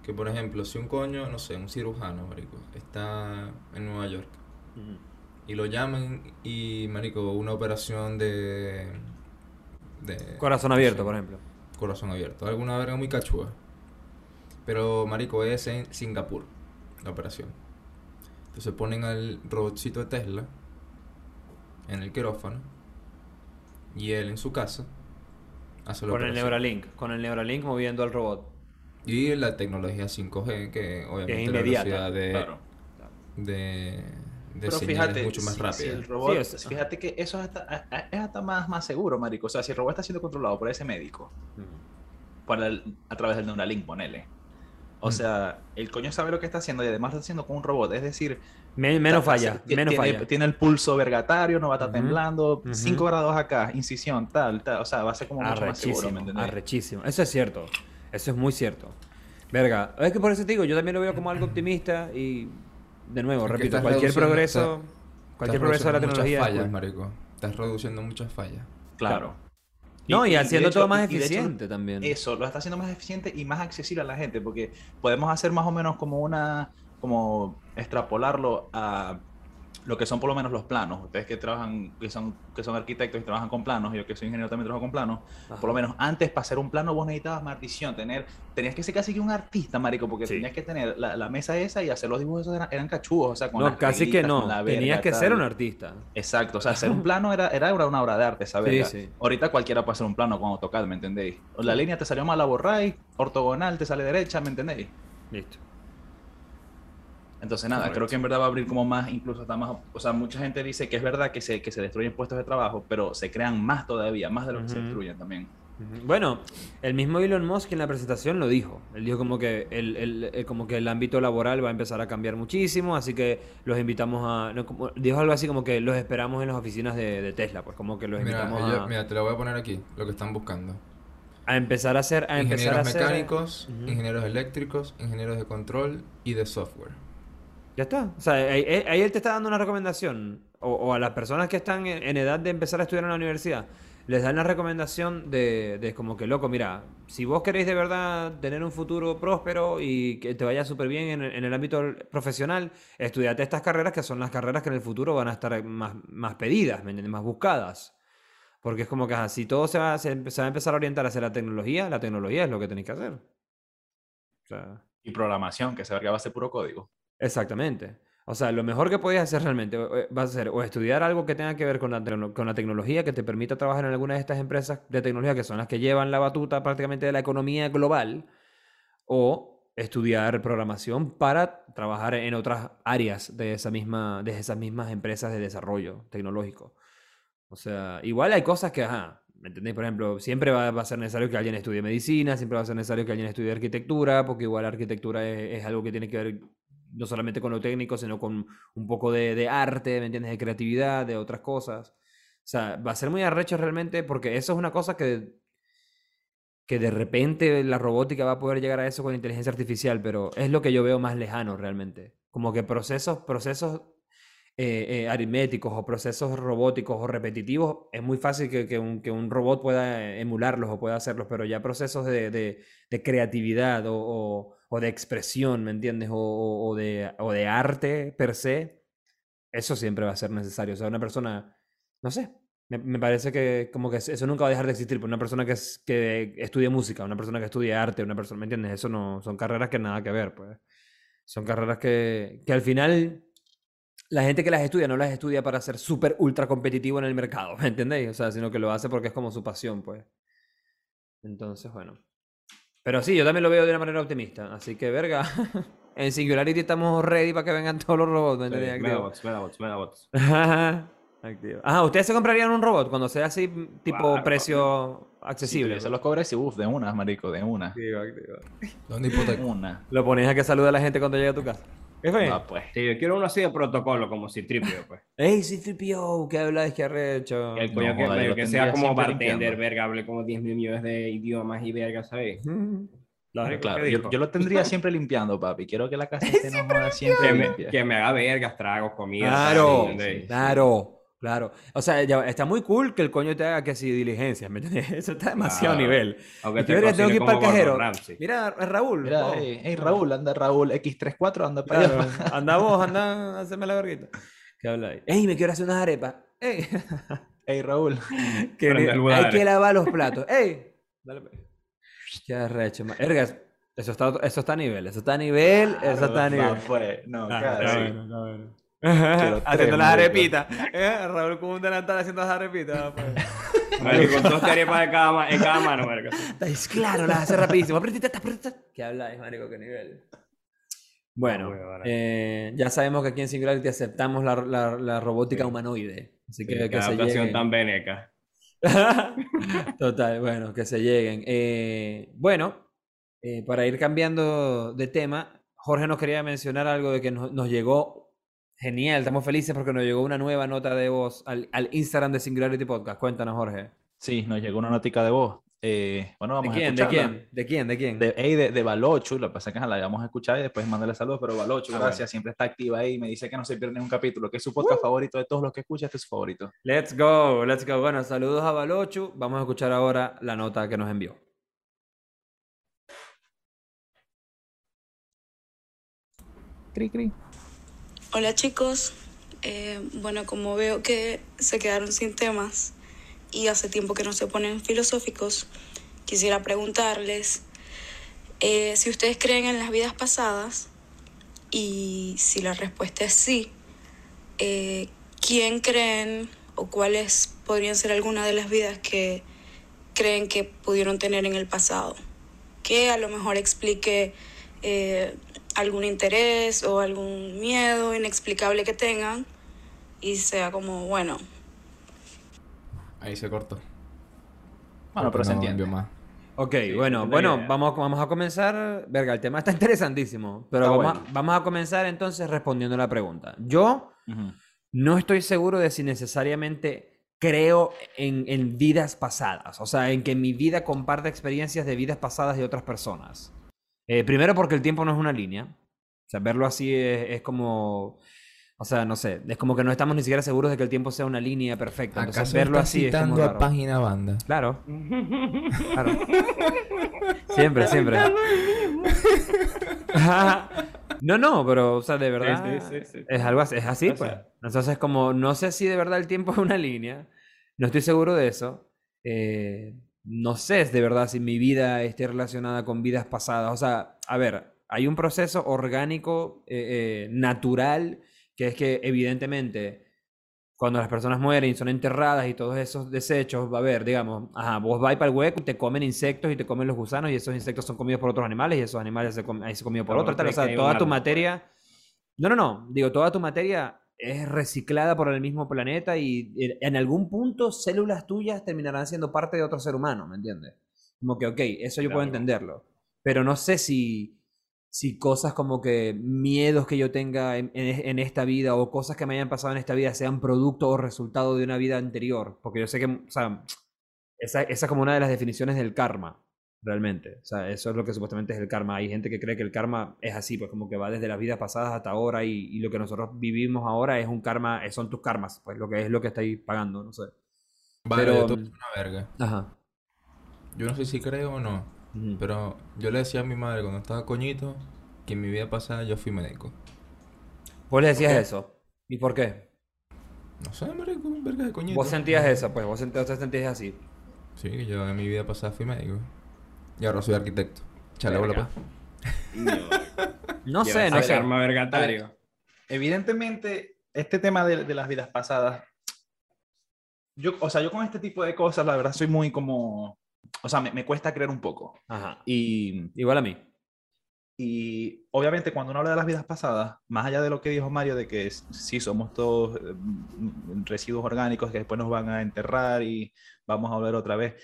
Que por ejemplo, si un coño, no sé, un cirujano, marico, está en Nueva York y lo llaman y, marico, una operación de... de Corazón no abierto, sé, por ejemplo. Corazón abierto. Alguna verga muy cachúa. Pero, marico, es en Singapur la operación. Entonces ponen al robotcito de Tesla en el quirófano y él en su casa hace la Con el. Neuralink, con el Neuralink moviendo al robot. Y la tecnología 5G, que obviamente la inmediata, velocidad de, Claro. de, de Pero fíjate, es mucho más si- rápida. si el robot, Sí, es- fíjate que eso es hasta, es hasta más, más seguro, marico. O sea, si el robot está siendo controlado por ese médico, por el- a través del Neuralink, ponele. O Mm. sea, el coño sabe lo que está haciendo y además lo está haciendo con un robot. Es decir, Me- menos está- falla, ti- menos tiene, falla. tiene el pulso vergatario, no va a estar temblando, ujú. 5 grados acá, incisión, tal, tal. O sea, va a ser como mucho más seguro, ¿me arrechísimo. Eso es cierto. Eso es muy cierto. Verga. Es que por eso te digo, yo también lo veo como algo optimista y, de nuevo, repito, cualquier progreso, cualquier progreso de la tecnología. Muchas fallas, marico. Estás reduciendo muchas fallas. Claro. No, y, haciendo hecho- todo más hecho, eficiente también. Eso, lo está haciendo más eficiente y más accesible a la gente, porque podemos hacer más o menos como una, como extrapolarlo a lo que son por lo menos los planos. Ustedes que trabajan, que son, que son arquitectos y trabajan con planos, y yo que soy ingeniero también trabajo con planos, Ajá. por lo menos antes para hacer un plano vos necesitabas más visión, tener, tenías que ser casi que un artista, marico, porque Sí. tenías que tener la, la mesa esa y hacer los dibujos esos eran, eran cachudos, o sea, con No, casi que no. Tenías que ser un artista. Exacto, o sea, hacer un plano era, era una, una obra de arte, esa Sí. Ahorita cualquiera puede hacer un plano con AutoCAD, ¿me entendéis? La línea te salió mal, la borráis, ortogonal te sale derecha, ¿me entendéis? Listo. Entonces, nada, Correcto. creo que en verdad va a abrir como más, incluso hasta más. O sea, mucha gente dice que es verdad que se, que se destruyen puestos de trabajo, pero se crean más todavía, más de lo que se destruyen también. Bueno, el mismo Elon Musk en la presentación lo dijo. Él dijo como que el, el- el- como que el ámbito laboral va a empezar a cambiar muchísimo, así que los invitamos a... no, como- dijo algo así como que los esperamos en las oficinas de, de Tesla, pues como que los Mira, invitamos a... mira, te lo voy a poner aquí, lo que están buscando. a empezar a hacer, a empezar a Ingenieros hacer. mecánicos, ingenieros eléctricos, ingenieros de control y de software. Ya está. O sea, ahí, él te está dando una recomendación. O, a las personas que están en, edad de empezar a estudiar en la universidad, les dan la recomendación de, de como que, loco, mira, si vos queréis de verdad tener un futuro próspero y que te vaya súper bien en, el- ámbito profesional, estudiate estas carreras que son las carreras que en el futuro van a estar más, más pedidas, ¿me entiendes? Más buscadas. Porque es como que ajá, si todo se va, a empezar a orientar hacia la tecnología, la tecnología es lo que tenéis que hacer. Y programación, que se verga va a ser puro código. Exactamente. O sea, lo mejor que podías hacer realmente o- va a ser o estudiar algo que tenga que ver con la, con la tecnología, que te permita trabajar en alguna de estas empresas de tecnología que son las que llevan la batuta prácticamente de la economía global, o estudiar programación para trabajar en otras áreas de esa misma, de esas mismas empresas de desarrollo tecnológico. O sea, igual hay cosas que, ajá, ¿me entendéis? Por ejemplo, siempre va, va a ser necesario que alguien estudie medicina, siempre va a ser necesario que alguien estudie arquitectura, porque igual la arquitectura es, es algo que tiene que ver no solamente con lo técnico, sino con un poco de, de arte, ¿me entiendes? De creatividad, de otras cosas. O sea, va a ser muy arrecho realmente, porque eso es una cosa que, que de repente la robótica va a poder llegar a eso con inteligencia artificial, pero es lo que yo veo más lejano realmente. Como que procesos, procesos eh, eh, aritméticos o procesos robóticos o repetitivos, es muy fácil que, que un, que un robot pueda emularlos o pueda hacerlos, pero ya procesos de, de- creatividad o- o de expresión, ¿me entiendes? O, o- de, o de arte per se, eso siempre va a ser necesario. O sea, una persona, no sé, me, me parece que como que eso nunca va a dejar de existir. Por una persona que, es, que estudie música, una persona que estudie arte, una persona, ¿me entiendes? Eso no, son carreras que nada que ver, pues. Son carreras que, que al final la gente que las estudia no las estudia para ser súper ultra competitivo en el mercado, ¿me entendéis? O sea, sino que lo hace porque es como su pasión, pues. Entonces, bueno. Pero sí, yo también lo veo de una manera optimista. Así que, verga, en Singularity estamos ready para que vengan todos los robots, ¿me? Activo. Megabots, Megabots, Megabots. Activo. Ah, ¿ustedes se comprarían un robot cuando sea así, tipo Claro. precio Si accesible? tuviese los cobres y uff, de una, marico, de una. Activo, activo. ¿Dónde De hipoteca? una. Lo pones a que salude a la gente cuando llegue a tu casa. ¿Qué fue? Ah, pues. Sí, yo quiero uno así de protocolo, como Citripio, pues. ¡Ey, C-3PO! ¿Qué hablas? ¿Qué arrecho? El coño No, que, lo que sea como siempre bartender, limpiando. verga, hable como 10 mil millones de idiomas y verga, ¿sabes? Marico, Claro, ¿qué yo, yo lo tendría siempre limpiando, papi. Quiero que la casa esté no joda, siempre que, me, limpia. que me haga vergas, tragos, comida. Claro, claro, claro. O sea, ya- está muy cool que el coño te haga que si diligencias, ¿me entiendes? Eso está demasiado Claro. nivel. Aunque Y te tengo que ir para el cajero. Mira, Raúl. Mira, oh. hey, hey, Raúl, anda Raúl, X34, anda para Claro, allá. anda vos, anda, haceme la verguita. ¿Qué habla ahí? ¡Ey, me quiero hacer unas arepas! ¡Ey! Hey, Raúl. Que hay que lavar los platos. ¡Ey! Dale, pues. Qué arrecho, ma- Ergas, eso está, eso está a nivel, eso está a nivel, eso está a nivel. No, pues, no, Ah, claro, está sí. bueno, está bueno. Haciendo las marico. arepitas. Eh, Raúl con un delantal haciendo las arepitas. pues. Marico, con dos arepas de cada ma- en cada mano. Estáis claro, las hace rapidísimo. Apretita, apretita. ¿Qué habláis, marico? ¿Qué nivel? Bueno, Ah, eh, ya sabemos que aquí en Singularity aceptamos la, la- la robótica Sí. humanoide. Así Sí, que, qué que se adaptación lleguen. tan veneca. Total, bueno, que se lleguen. Eh, bueno, eh, para ir cambiando de tema, Jorge nos quería mencionar algo de que nos, nos llegó genial. Estamos felices porque nos llegó una nueva nota de voz al, al Instagram de Singularity Podcast. Cuéntanos, Jorge. Sí, nos llegó una notica de voz. Eh, bueno, ¿De vamos a quién? ¿De escucharla. quién? ¿De quién? ¿De quién? De, ey, de, de Balochu, lo que pasa es que la vamos a escuchar y después mandarle saludos, pero Balochu, Ah, gracias, siempre está activa ahí, me dice que no se pierde ningún capítulo, que es su podcast favorito de todos los que escucha, este es su favorito. Let's go, let's go. Bueno, saludos a Balochu. Vamos a escuchar ahora la nota que nos envió. Cri, cri. Hola chicos, Eh, bueno como veo que se quedaron sin temas y hace tiempo que no se ponen filosóficos, quisiera preguntarles eh, si ustedes creen en las vidas pasadas y si la respuesta es sí, eh, ¿quién creen o cuáles podrían ser algunas de las vidas que creen que pudieron tener en el pasado? Que a lo mejor explique algún interés o algún miedo inexplicable que tengan y sea como, bueno, Ahí se cortó. Bueno, Porque pero se no entiende. envió más. Ok, Sí, bueno, bueno, idea. vamos, vamos a comenzar. Verga, el tema está interesantísimo, pero Está vamos, a, bueno. vamos a comenzar entonces respondiendo la pregunta. Yo Ujú. no estoy seguro de si necesariamente creo en, en vidas pasadas, o sea, en que mi vida comparte experiencias de vidas pasadas de otras personas. Eh, primero porque el tiempo no es una línea, o sea, verlo así es, es como, o sea, no sé, es como que no estamos ni siquiera seguros de que el tiempo sea una línea perfecta. Entonces, ¿Acaso verlo estás así es como citando a raro. página banda? Claro, claro. Siempre, siempre. no, no, pero, o sea, de verdad. sí, sí, sí. Es algo así, es así, O pues. sea- Entonces, como no sé si de verdad el tiempo es una línea, no estoy seguro de eso. eh, no sé de verdad si mi vida esté relacionada con vidas pasadas. O sea, a ver, hay un proceso orgánico, eh, eh, natural, que es que evidentemente cuando las personas mueren y son enterradas y todos esos desechos, va a haber, digamos, ajá, vos vais para el hueco y te comen insectos y te comen los gusanos y esos insectos son comidos por otros animales y esos animales se comen, ahí se comidos por Pero otros, tal. O sea, toda tu pues. materia... No, no, no. Digo, toda tu materia es reciclada por el mismo planeta y en algún punto células tuyas terminarán siendo parte de otro ser humano, ¿me entiendes? Como que, ok, eso yo puedo entenderlo. Pero no sé si, si cosas como que miedos que yo tenga en, en- en esta vida o cosas que me hayan pasado en esta vida sean producto o resultado de una vida anterior. Porque yo sé que, o sea, esa, esa es como una de las definiciones del karma, realmente. O sea, eso es lo que supuestamente es el karma. Hay gente que cree que el karma es así, pues como que va desde las vidas pasadas hasta ahora y, y lo que nosotros vivimos ahora es un karma, son tus karmas, pues lo que es lo que estáis pagando, no sé. Vale, Pero- te voy a decir una verga. Ajá. Yo no sé si creo o no, pero yo le decía a mi madre cuando estaba coñito que en mi vida pasada yo fui médico. Vos le decías eso. ¿Y por qué? No sé, marico, verga de coñito. Vos sentías eso, pues vos sent- vos sentías así. Sí, yo en mi vida pasada fui médico. Y ahora soy arquitecto. Chale, bola. No Lleva sé, no sé. arma vergatario. Evidentemente, este tema de, de las vidas pasadas, yo, o sea, yo con este tipo de cosas, la verdad, soy muy como, o sea, me, me cuesta creer un poco. Ajá. Y, Igual a mí. y obviamente cuando uno habla de las vidas pasadas, más allá de lo que dijo Mario, de que sí somos todos eh, residuos orgánicos que después nos van a enterrar y vamos a volver otra vez,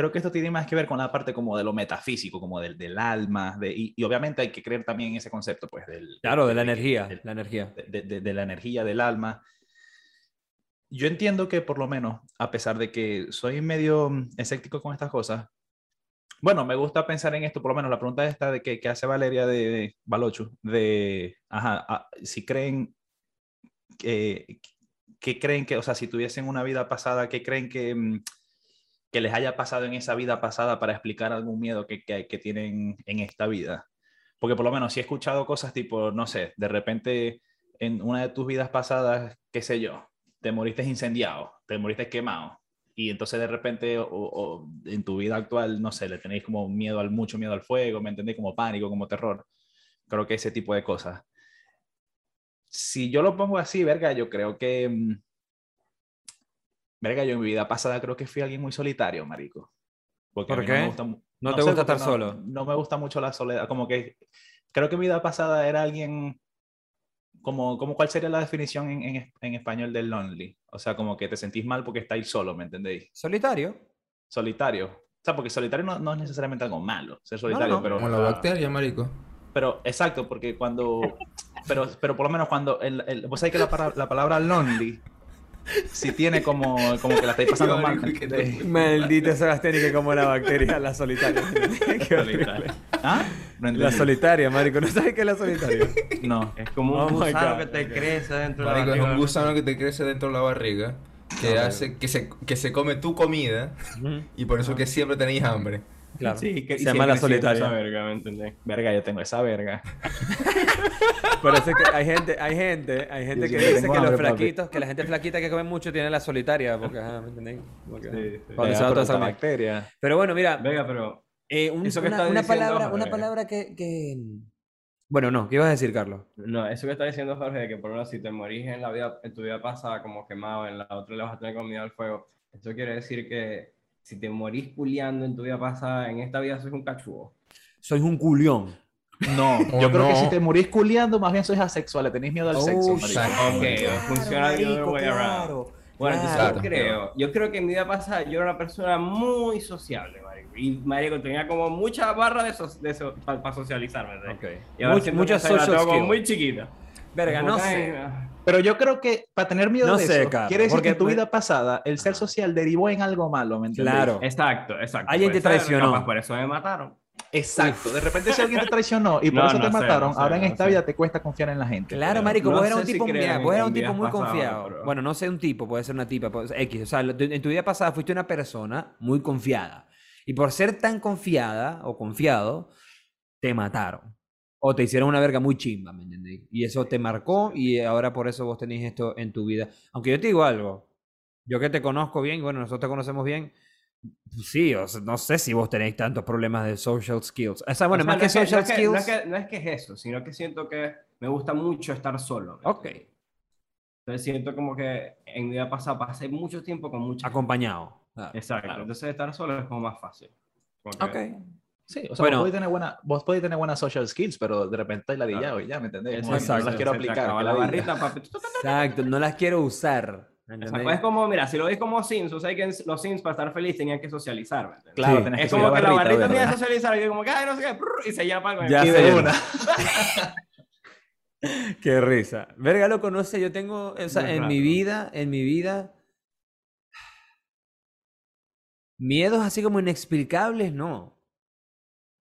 creo que esto tiene más que ver con la parte como de lo metafísico, como del, del alma, de, y, y obviamente hay que creer también en ese concepto, pues, del... Claro, de la que- energía. del- La energía. de, de- de la energía del alma. Yo entiendo que por lo menos, a pesar de que soy medio mm, escéptico con estas cosas, bueno, me gusta pensar en esto, por lo menos la pregunta esta de que, que hace Valeria de, de Balochu, de, ajá, ah, si creen que, que creen que, o sea, si tuviesen una vida pasada, ¿qué creen que, mm, que les haya pasado en esa vida pasada para explicar algún miedo que, que, tienen en esta vida? Porque por lo menos si he escuchado cosas tipo, no sé, de repente en una de tus vidas pasadas, qué sé yo, te moriste incendiado, te moriste quemado. Y entonces de repente, o, o en tu vida actual, no sé, le tenéis como miedo al mucho miedo al fuego, ¿me entendéis? Como pánico, como terror. Creo que ese tipo de cosas. Si yo lo pongo así, verga, yo creo que... Verga, yo en mi vida pasada creo que fui alguien muy solitario, marico. Porque ¿Por mí no me qué? gusta mu- ¿No te sé, gusta estar no- solo? No me gusta mucho la soledad. Como que creo que mi vida pasada era alguien como, como cuál sería la definición en, en, en español del lonely. O sea, como que te sentís mal porque estáis solo, ¿me entendéis? Solitario. Solitario. O sea, porque solitario no, no es necesariamente algo malo, ser solitario, no. pero... Como la bacteria, marico. Pero, exacto, porque cuando... Pero, pero por lo menos cuando... El, el- vos sabés que la, la palabra lonely si tiene como, como que la estáis pasando mal. Marico, ¿qué te- ¿entendés? Maldita Sebastián, y que como la bacteria, la solitaria. Solitario. ¿Ah? No La solitaria, marico. ¿No sabes qué es la solitaria? No. Es como Oh un my gusano God, que te crece dentro de Marico, la es un barriga. gusano que te crece dentro de la barriga, que Ah, hace que se, que se come tu comida y por eso que siempre tenéis hambre. Claro. Sí, que Se llama la solitaria. Esa verga, ¿me entendés? Verga, yo tengo esa verga. Parece que hay gente, hay gente, hay gente Yo que dice que los hambre, papi. flaquitos, que la gente flaquita que come mucho tiene la solitaria, porque, ajá, ¿me entendéis? Como que, Sí, sí. cuando Verga, se va pero toda esa bacteria. Pero bueno, mira, Venga, pero eh, un- Eso que una, estás una diciendo, palabra, una palabra que, que... Bueno, no, ¿qué ibas a decir, Carlos? no, eso que está diciendo Jorge, de que por lo menos si te morís en la vida, en tu vida pasada como quemado, en la otra le vas a tener comida al fuego, esto quiere decir que si te morís culiando en tu vida pasada, en esta vida sos un cachugo. Sois un culión. No, yo creo que si te morís culiando, más bien sois asexual, le tenéis miedo al sexo. Oh, marico. Exacto. Ok, funciona the other way around. Bueno, entonces Claro. yo creo, yo creo que en mi vida pasada yo era una persona muy sociable, marico. Y marico tenía como mucha barra de, so- de para socializar, ¿verdad? Ok. Y ahora Much- siento que muchas esa la social tengo como skills. muy chiquita. Verga, no sé. Pero yo creo que para tener miedo No de sé, eso, Carlos, quiere decir porque que en tu me- vida pasada el ser social derivó en algo malo, ¿me entiendes? Claro. Exacto, exacto. Alguien te Puede ser, traicionó. capaz por eso me mataron. Exacto. De repente si alguien te traicionó y por No, eso no te sé, mataron, ahora en no esta sé. vida te cuesta confiar en la gente. Claro, marico, No vos eras un si tipo, creen mira, vos eras un tipo muy pasadas, confiado. pero- Bueno, no sé un tipo, puede ser una tipa, puede ser X. O sea, en tu vida pasada fuiste una persona muy confiada. Y por ser tan confiada o confiado, te mataron. O te hicieron una verga muy chimba, ¿me entendés? Y eso te marcó y ahora por eso vos tenés esto en tu vida. Aunque yo te digo algo, yo que te conozco bien, bueno, nosotros te conocemos bien, sí, o sea, no sé si vos tenéis tantos problemas de social skills. O sea, bueno, O sea, más no que es no social que- skills... No es, que, no es que es eso, sino que siento que me gusta mucho estar solo. ¿me Ok? Entonces siento como que en mi vida pasada pasé mucho tiempo con mucha acompañado. Claro. Exacto. Claro. Entonces estar solo es como más fácil. Como que- Ok. Sí, o sea, Bueno. vos, podés tener buena, vos podés tener buenas social skills, pero de repente estás ladillado y ya, ¿me entendés? Exacto. No las quiero Se aplicar. la barrita, papi. Exacto, no las quiero usar. Es como, mira, si lo ves como Sims, o sea que los Sims para estar feliz tenían que socializar. ¿me entiendes? Claro, Sí. tenés Es como que la barrita ¿verdad? tiene que socializar y yo como que, ay, no sé qué, y se llama con el Ya sé. de una. Qué risa. Verga, lo conoce. Yo tengo, o sea, Muy en raro. mi vida, en mi vida, miedos así como inexplicables, no.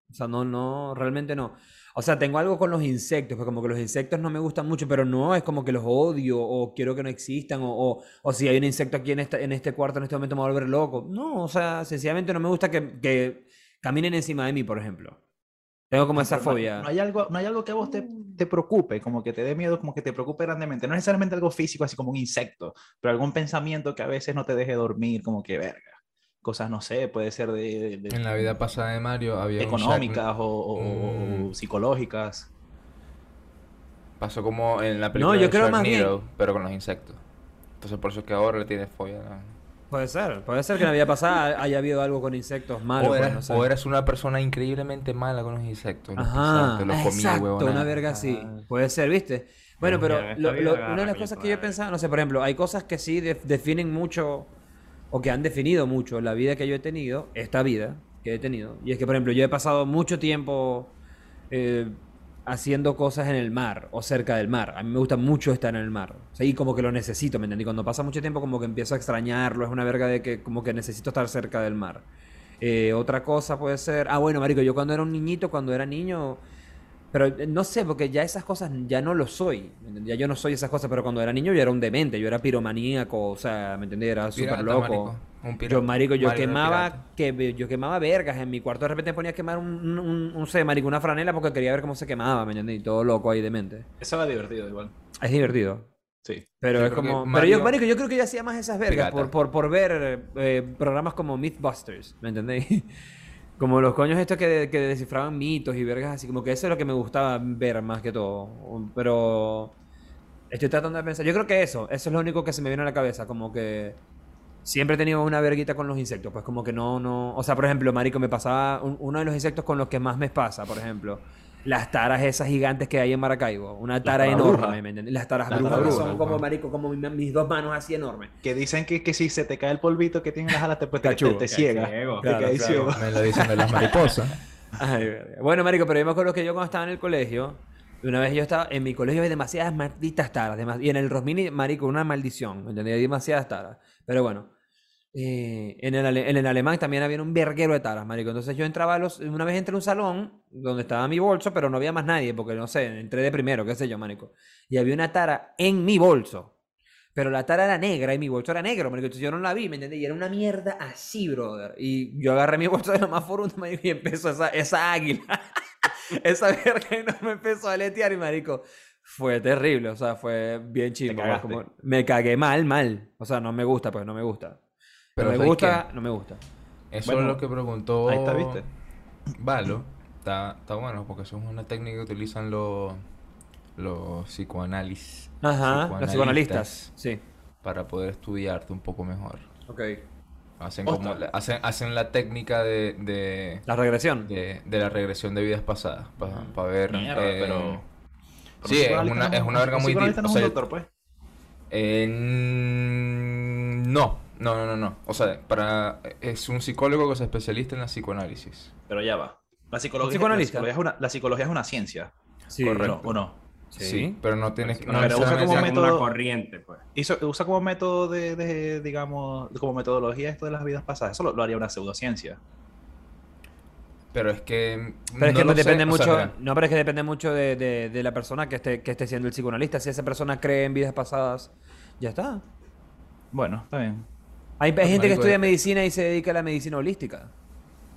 O sea, no, no, realmente no. O sea, tengo algo con los insectos, pues como que los insectos no me gustan mucho, pero no es como que los odio o quiero que no existan o, o, o si hay un insecto aquí en, esta, en este cuarto en este momento me voy a volver loco. No, o sea, sencillamente no me gusta que, que caminen encima de mí, por ejemplo. Tengo como esa Pero no- fobia. No, hay algo, no hay algo que a vos te, te preocupe, como que te dé miedo, como que te preocupe grandemente. No necesariamente algo físico, así como un insecto, pero algún pensamiento que a veces no te deje dormir, como que verga. Cosas, no sé, puede ser de, de- En la vida pasada de Mario había un económicas o, o- o- o Mm. psicológicas. Pasó como en la película yo de creo más bien- pero con los insectos. Entonces por eso es que ahora le tiene fobia. ¿no? Puede ser, puede ser que en la vida pasada haya habido algo con insectos malos. o, pues, eras, no sé. o eras una persona increíblemente mala con los insectos. Los Ajá, pisaste, los exacto, una verga así. Ah. Puede ser, ¿viste? Bueno, Pero lo- una de las cosas que yo padre. pensaba, no sé, por ejemplo, hay cosas que sí def- definen mucho o que han definido mucho la vida que yo he tenido, esta vida que he tenido. Y es que, por ejemplo, yo he pasado mucho tiempo eh, haciendo cosas en el mar o cerca del mar. A mí me gusta mucho estar en el mar. O sea, y como que lo necesito, ¿me entendí? Cuando pasa mucho tiempo como que empiezo a extrañarlo. Es una verga de que como que necesito estar cerca del mar. Eh, otra cosa puede ser... Ah, bueno, marico, yo cuando era un niñito, cuando era niño... Pero eh, no sé, porque ya esas cosas ya no lo soy. Ya yo no soy esas cosas, pero cuando era niño yo era un demente, yo era piromaníaco, o sea, ¿me entendés? Era súper loco. Un. Yo, marico, yo quemaba, que, yo quemaba vergas en mi cuarto. De repente ponía a quemar un, un, un, un sé, marico, una franela porque quería ver cómo se quemaba, ¿me entiendes? Y todo loco ahí demente. Eso era divertido igual. Es divertido. Sí. Pero Yo es como. Pero Mario- yo, marico, yo creo que yo hacía más esas vergas por, por, por ver eh, programas como Mythbusters, ¿me entendéis? Como los coños estos que, que descifraban mitos y vergas así, como que eso es lo que me gustaba ver más que todo. Pero estoy tratando de pensar. Yo creo que eso, eso es lo único que se me viene a la cabeza, como que siempre he tenido una verguita con los insectos, pues como que no, no. O sea, por ejemplo, marico, me pasaba un- uno de los insectos con los que más me pasa, por ejemplo. Las taras esas gigantes que hay en Maracaibo. Una tara taras enorme. ¿me entiendes? Las taras Las brujas, son como, marico, como mi- mis dos manos así enormes. Que dicen que, que si se te cae el polvito que tiene en las alas, te, pues, te, te, te Qué ciega. ciego. Te Claro, quedas claro. ciego. Me lo dicen de las mariposas. Ay, bueno, marico, pero yo me acuerdo que yo cuando estaba en el colegio, una vez yo estaba en mi colegio había demasiadas malditas taras, demas- y en el Rosmini, marico, una maldición, ¿me entendés? Hay demasiadas taras. Pero bueno, eh, en, el, en el alemán también había un verguero de taras, marico. Entonces yo entraba a los, una vez entré a un salón donde estaba mi bolso, pero no había más nadie, porque no sé, entré de primero, qué sé yo, marico. Y había una tara en mi bolso. Pero la tara era negra y mi bolso era negro, marico. Entonces yo no la vi, ¿me entiendes? Y era una mierda así, brother. Y yo agarré mi bolso de lo más por marico, y empezó esa, esa águila. esa verga y no me empezó a aletear y, marico, fue terrible. O sea, fue bien chido. cagaste. me cagué mal, mal. O sea, no me gusta, pues no me gusta. Pero no me ¿sabes gusta, no me gusta. Eso Bueno, es lo que preguntó ahí está, ¿viste? Valo. Está, está bueno porque eso es una técnica que utilizan los, los psicoanálisis. Ajá, los psicoanalistas. Sí. Para poder estudiarte un poco mejor. Ok. Hacen, como, la- hacen, hacen la técnica de, de, La regresión. de, de la regresión de vidas pasadas. Para ver. Mierda, eh, pero- Sí, es una, es una verga muy deep. no es un doctor, pues. eh, no, no, no, no, no. O sea, para, es un psicólogo que se especializa en la psicoanálisis. Pero ya va. La psicología, psicoanalista? la psicología es una, la psicología es una ciencia. Sí. ¿Correcto? ¿O no? Sí, pero no tienes que... Pero No usa como método- una corriente, pues. Hizo- usa como método de, de, digamos, como metodología esto de las vidas pasadas. Eso lo, lo haría una pseudociencia. Pero es que... Pero es no que sé, depende o sea, mucho, no, pero es que depende mucho de, de- de la persona que esté, que esté siendo el psicoanalista. Si esa persona cree en vidas pasadas, ya está. Bueno, está bien. Hay, hay gente que estudia eh. medicina y se dedica a la medicina holística.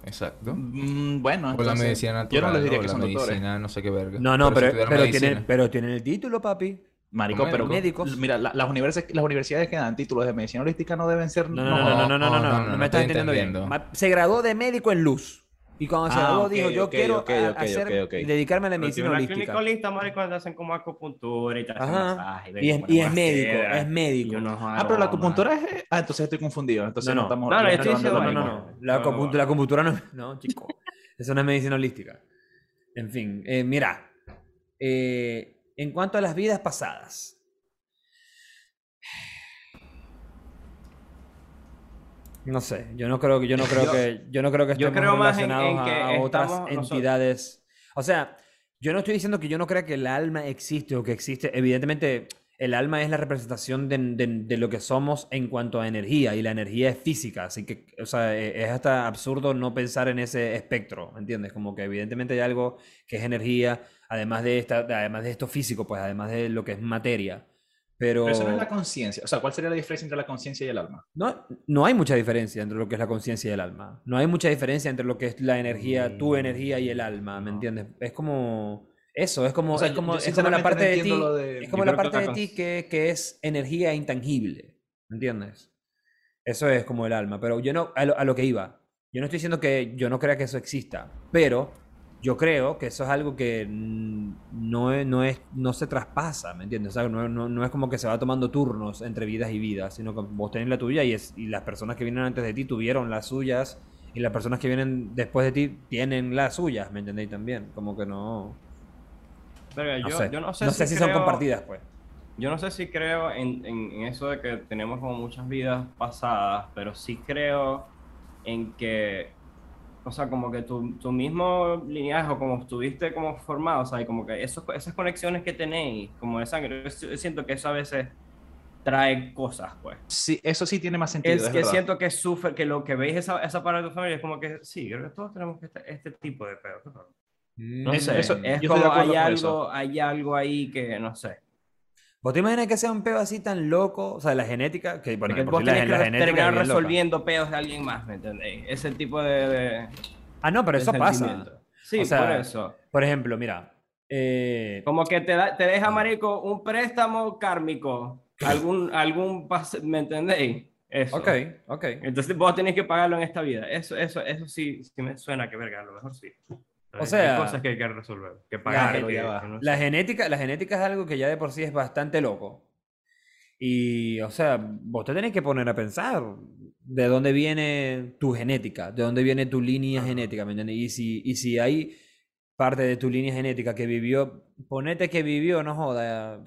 Exacto. Mm, bueno, O la entonces, medicina natural, Yo no les diría que la son doctores. medicina no sé qué verga. No, no, pero, pero, tienen, pero tienen el título, papi. Marico, pero Médicos. mira, la- las, universidades, las universidades que dan títulos de medicina holística no deben ser... No, no, no, no, no, no, no, no, no, no, no, me estás entendiendo bien. Se graduó de médico en luz. Y cuando se Ah, graduó ok, dijo, yo ok, quiero ok, a- ok, hacer dedicarme a la Pero medicina una holística. clínica holística, marico, te hacen como acupuntura y te hacen masaje. Y es, y es médico, es médico. Ah, pero la acupuntura es... Ah, entonces estoy confundido. Entonces No, no, no. estamos... No, no, no estoy No, no, no, no. La, No, no, acupuntura, no. la acupuntura no. No, chico. Eso no es medicina holística. En fin, eh, mira. eh, en cuanto a las vidas pasadas. No sé, yo no creo que yo no creo Yo- que yo no creo que estemos creo en- relacionados en que a, otras nosotros- entidades. O sea, yo no estoy diciendo que yo no crea que el alma existe o que existe. Evidentemente, el alma es la representación de, de- de lo que somos en cuanto a energía y la energía es física, así que, o sea, e- es hasta absurdo no pensar en ese espectro, ¿me entiendes? Como que evidentemente hay algo que es energía, además de esta, además de esto físico, pues además de lo que es materia. Pero, Pero eso no es la conciencia. O sea, ¿cuál sería la diferencia entre la conciencia y el alma? no, no hay mucha diferencia entre lo que es la conciencia y el alma. No hay mucha diferencia entre lo que es la energía, tu energía y el alma, ¿me entiendes? Es como eso, es como, O sea, es como, es como la parte de ti, de- es como la parte de ti que, que es energía intangible, ¿me entiendes? Eso es como el alma, pero yo no, a lo, a lo que iba, yo no estoy diciendo que yo no crea que eso exista, pero yo creo que eso es algo que no es, no es, no se traspasa, ¿me entiendes? O sea, no, no- no es como que se va tomando turnos entre vidas y vidas, sino que vos tenés la tuya y, es, y las personas que vienen antes de ti tuvieron las suyas y las personas que vienen después de ti tienen las suyas, ¿me entendéis? También, como que no... Verga, No yo, sé, yo no sé, si, creo- son compartidas, pues. Yo no sé si creo en, en- en eso de que tenemos como muchas vidas pasadas, pero sí creo en que, o sea, como que tu, tu mismo lineaje o como estuviste como formado, o sea, y como que esos, esas conexiones que tenéis, como de sangre, yo si- yo siento que eso a veces trae cosas, pues. Sí, eso sí tiene más sentido. Es es que verdad. siento que sufre, que lo que veis esa, esa parte de tu familia es como que, sí, creo que todos tenemos este, este tipo de pedo. No Es- sé, eso- es como hay algo, hay algo ahí que, no sé. ¿Vos te imaginas que sea un pedo así tan loco? O sea, la genética, que porque Porque por vos la, que la genética terminar resolviendo pedos de alguien más, ¿me entendéis? Ese tipo de... de- Ah, no, pero eso pasa. Sí, O sea, por eso. Por ejemplo, mira. eh, Como que te, da, te deja, marico, un préstamo kármico, algún, algún ¿me entendéis? Eso. ok, ok. Entonces vos tenés que pagarlo en esta vida. Eso, eso, eso sí, sí me suena que verga, a lo mejor sí. Hay- sea, hay cosas que hay que resolver, que pagar. Que- que no La genética, la genética es algo que ya de por sí es bastante loco. Y, o sea, vos te tenés que poner a pensar de dónde viene tu genética, de dónde viene tu línea genética, ¿me entiendes? Y si, y si hay parte de tu línea genética que vivió, ponete que vivió, no joda,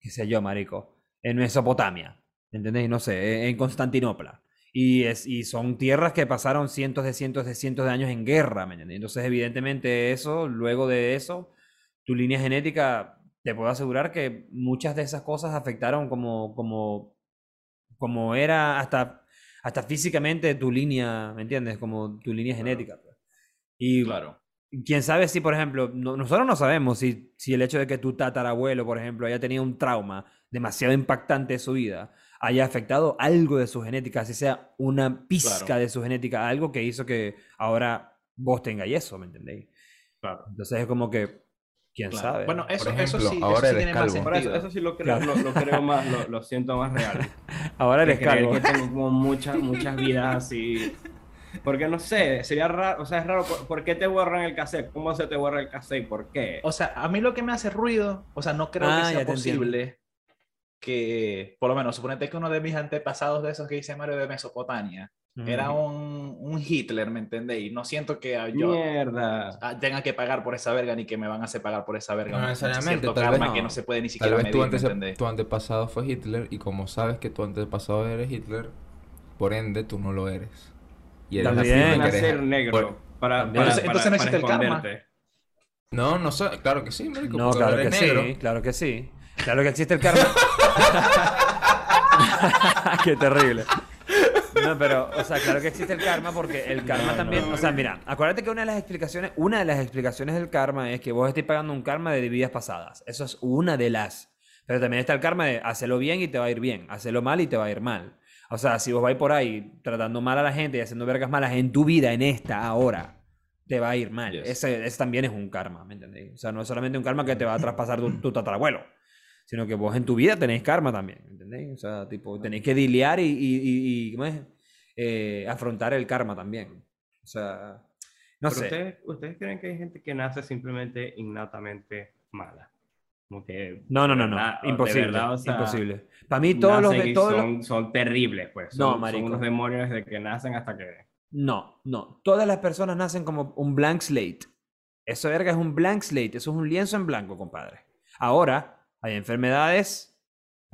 qué sé yo, marico, en Mesopotamia, ¿me entendés? No sé, en Constantinopla. Y, es, y son tierras que pasaron cientos de cientos de cientos de años en guerra, ¿me entiendes? Entonces, evidentemente, eso, luego de eso, tu línea genética, te puedo asegurar que muchas de esas cosas afectaron como, como, como era hasta, hasta físicamente tu línea, ¿me entiendes? Como tu línea genética. pues. Y Claro. quién sabe si, por ejemplo, no- nosotros no sabemos si, si el hecho de que tu tatarabuelo, por ejemplo, haya tenido un trauma demasiado impactante en su vida, haya afectado algo de su genética, así sea una pizca Claro. de su genética, algo que hizo que ahora vos tengáis eso, ¿me entendéis? Claro. Entonces es como que, quién claro. sabe. Bueno, eso, Por eso ejemplo, sí, eso ahora sí eres tiene más calvo. Por eso, sentido. eso sí lo creo, lo, lo creo más, lo, lo siento más real. ahora eres calvo. que tengo como muchas, muchas vidas así. Porque no sé, sería raro, o sea, es raro, ¿por, por qué te borran el cassette? ¿Cómo se te borra el cassette? ¿Por qué? O sea, a mí lo que me hace ruido, o sea, no creo Ah, que sea posible que, por lo menos, suponete que uno de mis antepasados de esos que dice Mario de Mesopotamia era un, un Hitler, ¿me entendéis? No siento que yo Mierda. tenga que pagar por esa verga ni que me van a hacer pagar por esa verga. No necesariamente, tal vez que no. no se puede ni Tal siquiera vez medir, tu, antepasado fue Hitler y como sabes que tu antepasado eres Hitler, por ende tú no lo eres. Y eres la También. nacer eres- negro por- para, Entonces- entonces no para- existe el karma. No, no sé, claro que sí, marico. No, porque claro eres que negro. sí, claro que sí. Claro que existe el karma. Qué terrible. No, pero, o sea, claro que existe el karma porque el karma también, o sea, mira, acuérdate que una de las explicaciones, una de las explicaciones del karma es que vos estés pagando un karma de vidas pasadas. Eso es una de las. Pero también está el karma de hacerlo bien y te va a ir bien, hacerlo mal y te va a ir mal. O sea, si vos vais por ahí tratando mal a la gente y haciendo vergas malas en tu vida, en esta, ahora, te va a ir mal. Yes. Ese, ese también es un karma, ¿me entendéis? O sea, no es solamente un karma que te va a traspasar tu, tu tatarabuelo, sino que vos en tu vida tenéis karma también, ¿me entendéis? O sea, tipo, tenéis que dilear y, y, y- ¿cómo es? Eh, afrontar el karma también. O sea, no sé. ustedes, ¿ustedes creen que hay gente que nace simplemente innatamente mala? Como que, No, no, no, no. verdad- Imposible. verdad, o sea, imposible. Para mí todos los... de- todos los- son, son terribles, pues. No, Son, son marico. unos demonios desde que nacen hasta que... No, no. Todas las personas nacen como un blank slate. Eso, verga, es un blank slate. Eso es un lienzo en blanco, compadre. Ahora, hay enfermedades.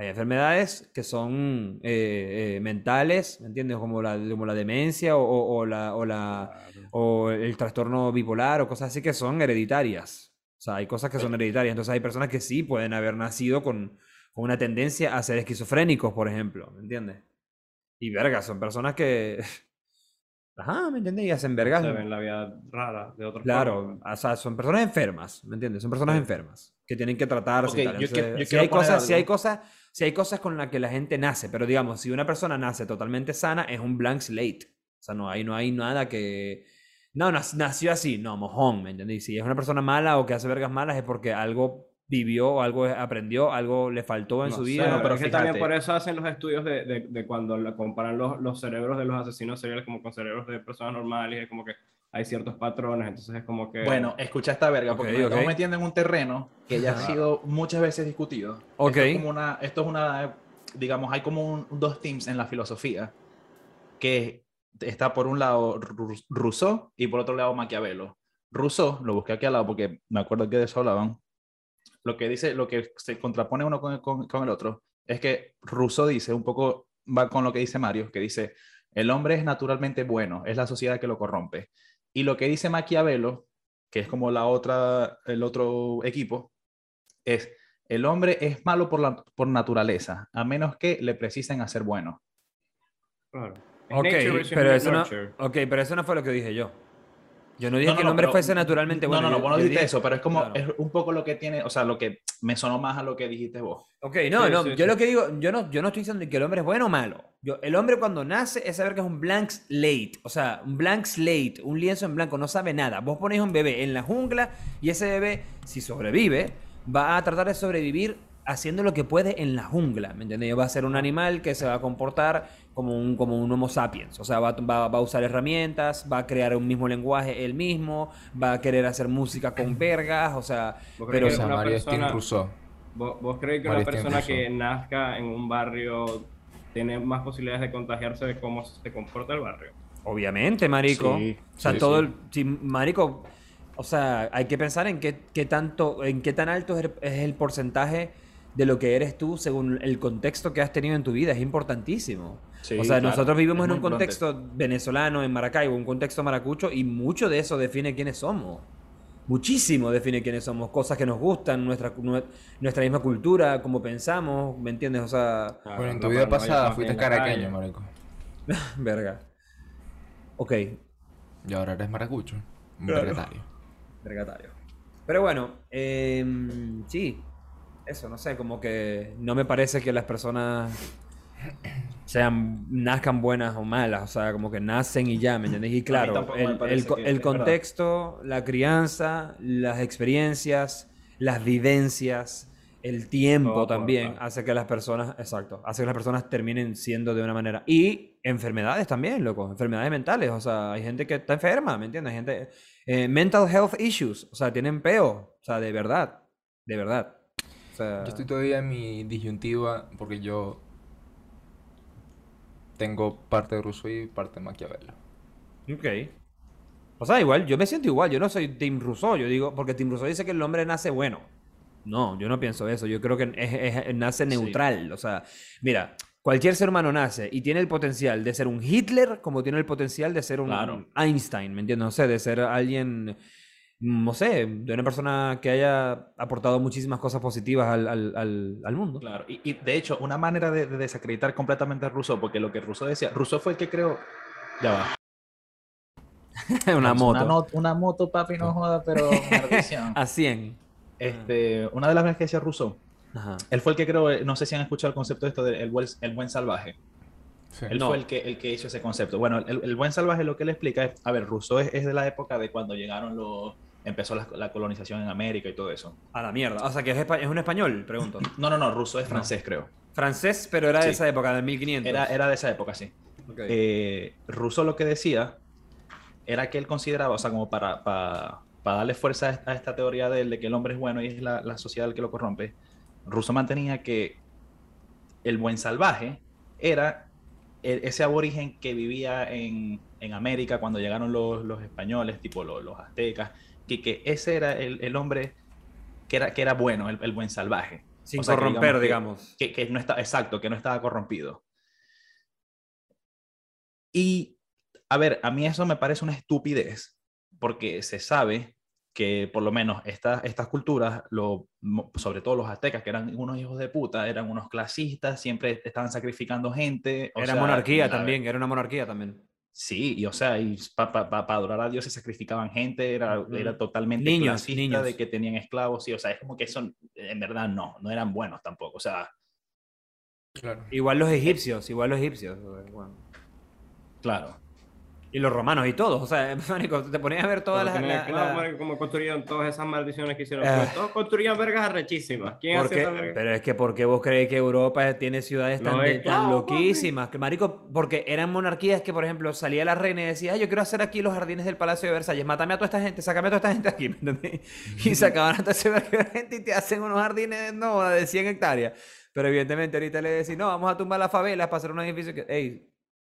Hay enfermedades que son eh, eh, mentales, ¿me entiendes? Como la, como la demencia o, o- o la, o, la, o el trastorno bipolar o cosas así que son hereditarias. O sea, hay cosas que son hereditarias. Entonces hay personas que sí pueden haber nacido con, con una tendencia a ser esquizofrénicos, por ejemplo, ¿me entiendes? Y verga, son personas que... Ajá, ¿me entiendes? Y hacen vergas. Se ven la vida rara de otros Claro, o sea, son personas enfermas, ¿me entiendes? Son personas enfermas que tienen que tratarse y Ok, tal. yo Entonces, quiero- yo si hay cosas, si hay cosas, si hay cosas con las que la gente nace, pero digamos, si una persona nace totalmente sana, es un blank slate. O sea, no hay, no hay nada que. No, nac- nació así, no, mojón, ¿me entendés? Si es una persona mala o que hace vergas malas es porque algo vivió, algo aprendió, algo le faltó en No su sé, vida. no, pero es que también por eso hacen los estudios de, de, de cuando comparan los, los cerebros de los asesinos seriales como con cerebros de personas normales, es como que hay ciertos patrones, entonces es como que... Bueno, escucha esta verga, porque Ok, me metiendo en un terreno que ya ha sido muchas veces discutido. Ok. Esto es como una, esto es una digamos, hay como un- dos teams en la filosofía, que está por un lado Rousseau y por otro lado Maquiavelo. Rousseau, lo busqué aquí al lado porque me acuerdo que de eso hablaban, lo que dice, lo que se contrapone uno con, con- con el otro, es que Rousseau dice, un poco va con lo que dice Mario, que dice, el hombre es naturalmente bueno, es la sociedad que lo corrompe. Y lo que dice Maquiavelo, que es como la otra, el otro equipo, es, el hombre es malo por, la, por naturaleza, a menos que le precisen hacer bueno. Claro. Es Ok, nature versus pero eso no, ok, pero eso no fue lo que dije yo. Yo no dije No, que no, el hombre pero- fuese naturalmente bueno. no, no, no, vos no dijiste dije- eso, pero es como, Claro. es un poco lo que tiene, o sea, lo que me sonó más a lo que dijiste vos. Ok, no, Sí, no, sí, yo sí. lo que digo, yo no, yo no estoy diciendo que el hombre es bueno o malo. Yo, el hombre cuando nace es saber que es un blank slate, o sea, un blank slate, un lienzo en blanco, no sabe nada. Vos ponéis un bebé en la jungla y ese bebé, si sobrevive, va a tratar de sobrevivir haciendo lo que puede en la jungla, ¿me entiendes? Va a ser un animal que se va a comportar como un, como un homo sapiens, o sea, va, va- va a usar herramientas, va a crear un mismo lenguaje él mismo, va a querer hacer música con vergas, o sea, ¿Vos pero O sea, una Mario persona- Rousseau. ¿Vos, vos creéis que Mario una persona que nazca en un barrio tiene más posibilidades de contagiarse de cómo se comporta el barrio? Obviamente, marico. Sí, o sea, sí, todo sí. el. sí, marico. O sea, hay que pensar en qué, qué tanto, en qué tan alto es el- es el porcentaje de lo que eres tú según el contexto que has tenido en tu vida. Es importantísimo. Sí, o sea, claro, nosotros vivimos es en un contexto venezolano, en Maracaibo, un contexto maracucho, y mucho de eso define quiénes somos. Muchísimo define quiénes somos, cosas que nos gustan, nuestra, nue- nuestra misma cultura, cómo pensamos, ¿me entiendes? O sea, Bueno, en tu vida paranoia pasada fuiste caraqueño, marico. verga. Ok, Y ahora eres maracucho. Un Claro. vergatario. Vergatario. Pero bueno, em, sí, eso, no sé, como que no me parece que las personas sean, nazcan buenas o malas, o sea, como que nacen y ya, ¿me entiendes? Y claro, el, el el es verdad. contexto, la crianza, las experiencias, las vivencias, el tiempo Todo también aporta. hace que las personas, exacto, hace que las personas terminen siendo de una manera. Y enfermedades también, loco, enfermedades mentales, o sea, hay gente que está enferma, ¿me entiendes? Hay gente, eh, mental health issues, o sea, tienen peo, o sea, de verdad, de verdad. O sea, Yo estoy todavía en mi disyuntiva porque yo tengo parte de Rousseau y parte de Maquiavelo. Ok. O sea, igual, yo me siento igual, yo no soy Tim Rousseau, yo digo, porque Tim Rousseau dice que el hombre nace bueno. No, yo no pienso eso, yo creo que es- es- nace neutral, o sea, mira, cualquier ser humano nace y tiene el potencial de ser un Hitler como tiene el potencial de ser un Claro. Einstein, ¿me entiendes? O sea, de ser alguien no sé, de una persona que haya aportado muchísimas cosas positivas al, al, al, al mundo. Claro, y, y de hecho, una manera de, de desacreditar completamente a Rousseau, porque lo que Rousseau decía, Rousseau fue el que creó. Ya va. una moto. Una, no- una moto, papi, no joda, pero maldición. A 100. Este, una de las veces que decía Rousseau, Ajá. él fue el que creó, eh, no sé si han escuchado el concepto de esto del el buen, el buen salvaje. Sí. Él No. fue el que, el que hizo ese concepto. Bueno, el, el buen salvaje lo que él explica es, a ver, Rousseau es, es de la época de cuando llegaron los, empezó la, la colonización en América y todo eso. A la mierda. O sea, que es, es un español, pregunto. No, no, no, Rousseau es francés, creo. Francés, pero era de Sí. esa época, del 1500. Era, era de esa época, sí. Eh, Rousseau lo que decía era que él consideraba, o sea, como para, para, para darle fuerza a esta, teoría de, él, de que el hombre es bueno y es la, la sociedad el que lo corrompe, Rousseau mantenía que el buen salvaje era e- ese aborigen que vivía en, en América cuando llegaron los, los españoles, tipo los, los aztecas, que, que ese era el, el hombre que era, que era bueno, el, el buen salvaje. Sin o sea, que corromper, digamos que- digamos. que, que no está, exacto, que no estaba corrompido. Y, a ver, a mí eso me parece una estupidez, porque se sabe que por lo menos estas estas culturas, lo, sobre todo los aztecas, que eran unos hijos de puta, eran unos clasistas, siempre estaban sacrificando gente. o Era sea, monarquía también, era una monarquía también. Sí, y o sea, y para adorar a Dios se sacrificaban gente, era, era totalmente Niños, niños. de que tenían esclavos, sí, o sea, es como que son, en verdad no, no eran buenos tampoco, o sea, Claro. Igual los egipcios, igual los egipcios. bueno. claro. Y los romanos y todos. O sea, marico, te ponías a ver todas las... Porque la- la- marico, como construyeron todas esas maldiciones que hicieron. Pues, todos construían vergas arrechísimas. ¿Quién ¿Por hacía qué? esa verga? Pero es que ¿por qué vos creéis que Europa tiene ciudades tan, No, de- tan no, loquísimas? Que, marico, porque eran monarquías que, por ejemplo, salía la reina y decía, "Ay, yo quiero hacer aquí los jardines del Palacio de Versalles, mátame a toda esta gente, sácame a toda esta gente aquí, ¿me entendés? Y sacaban a toda esa gente y te hacen unos jardines, no, de 100 hectáreas. Pero evidentemente ahorita le decís, no, vamos a tumbar las favelas para hacer un edificio que, ey,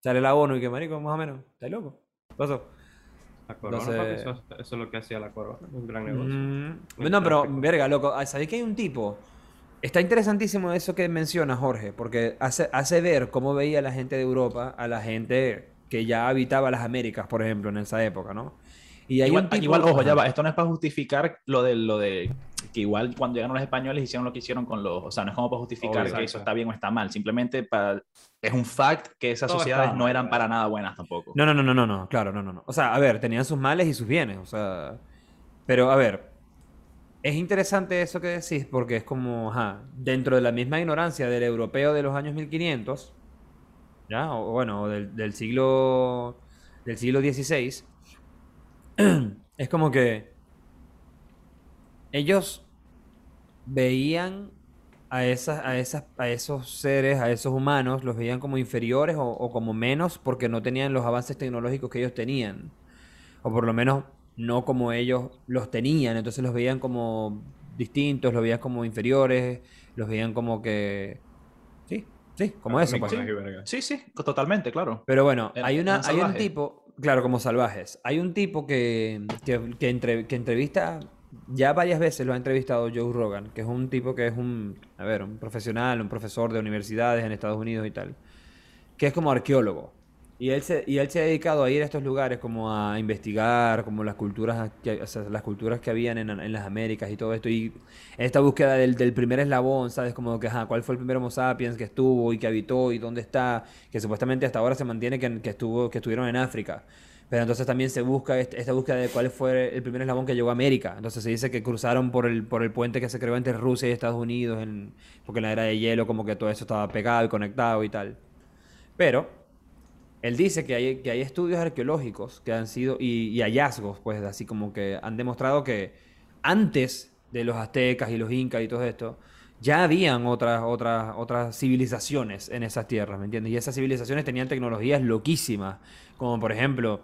sale la ONU y que, marico, más o menos, ¿estás loco? ¿Qué pasó? La corona, papi, eso, eso es lo que hacía la corona. Un gran negocio. Mm, No, pero, verga, loco, ah, ¿sabéis que hay un tipo? Está interesantísimo eso que menciona Jorge, porque hace, hace ver cómo veía la gente de Europa a la gente que ya habitaba las Américas, por ejemplo, en esa época, ¿no? Y hay igual, un tipo... igual, ojo, ya va, esto no es para justificar lo de, lo de que igual cuando llegaron los españoles hicieron lo que hicieron con los, o sea, no es como para justificar Obvio, que eso está bien o está mal, simplemente para, es un fact que esas Todo sociedades está no eran para nada buenas tampoco. No, no, no, no, no, no, claro, no, no, no. O sea, a ver, tenían sus males y sus bienes, o sea... Pero, a ver, es interesante eso que decís porque es como, ajá, dentro de la misma ignorancia del europeo de los años 1500, ¿ya? O bueno, del, del siglo del siglo XVI, es como que ellos veían a esas, a esas, a esos seres, a esos humanos, los veían como inferiores o, o como menos porque no tenían los avances tecnológicos que ellos tenían. O por lo menos no como ellos los tenían. Entonces los veían como distintos, los veían como inferiores, los veían como que... Sí, sí, como eso. pues. Sí, sí, totalmente, claro. Pero bueno, hay, una, hay un tipo, claro, como salvajes. Hay un tipo que, que, que entre- que entrevista, ya varias veces lo ha entrevistado Joe Rogan, que es un tipo que es un, a ver, un profesional, un profesor de universidades en Estados Unidos y tal, que es como arqueólogo. Y él se, y él se ha dedicado a ir a estos lugares como a investigar, como las culturas que, o las culturas que habían en, en las Américas y todo esto. Y esta búsqueda del, del primer eslabón, ¿sabes? Como que, ajá, ¿cuál fue el primer Homo sapiens que estuvo y que habitó y dónde está? Que supuestamente hasta ahora se mantiene que, estuvo, que estuvieron en África. Pero entonces también se busca est- esta búsqueda de cuál fue el primer eslabón que llegó a América. Entonces se dice que cruzaron por el, por el puente que se creó entre Rusia y Estados Unidos, porque en la era de hielo como que todo eso estaba pegado y conectado y tal. Pero él dice que hay, que hay estudios arqueológicos que han sido, y, y hallazgos, pues, así como que han demostrado que antes de los aztecas y los incas y todo esto, ya habían otras, otras, otras civilizaciones en esas tierras, ¿me entiendes? Y esas civilizaciones tenían tecnologías loquísimas, como por ejemplo,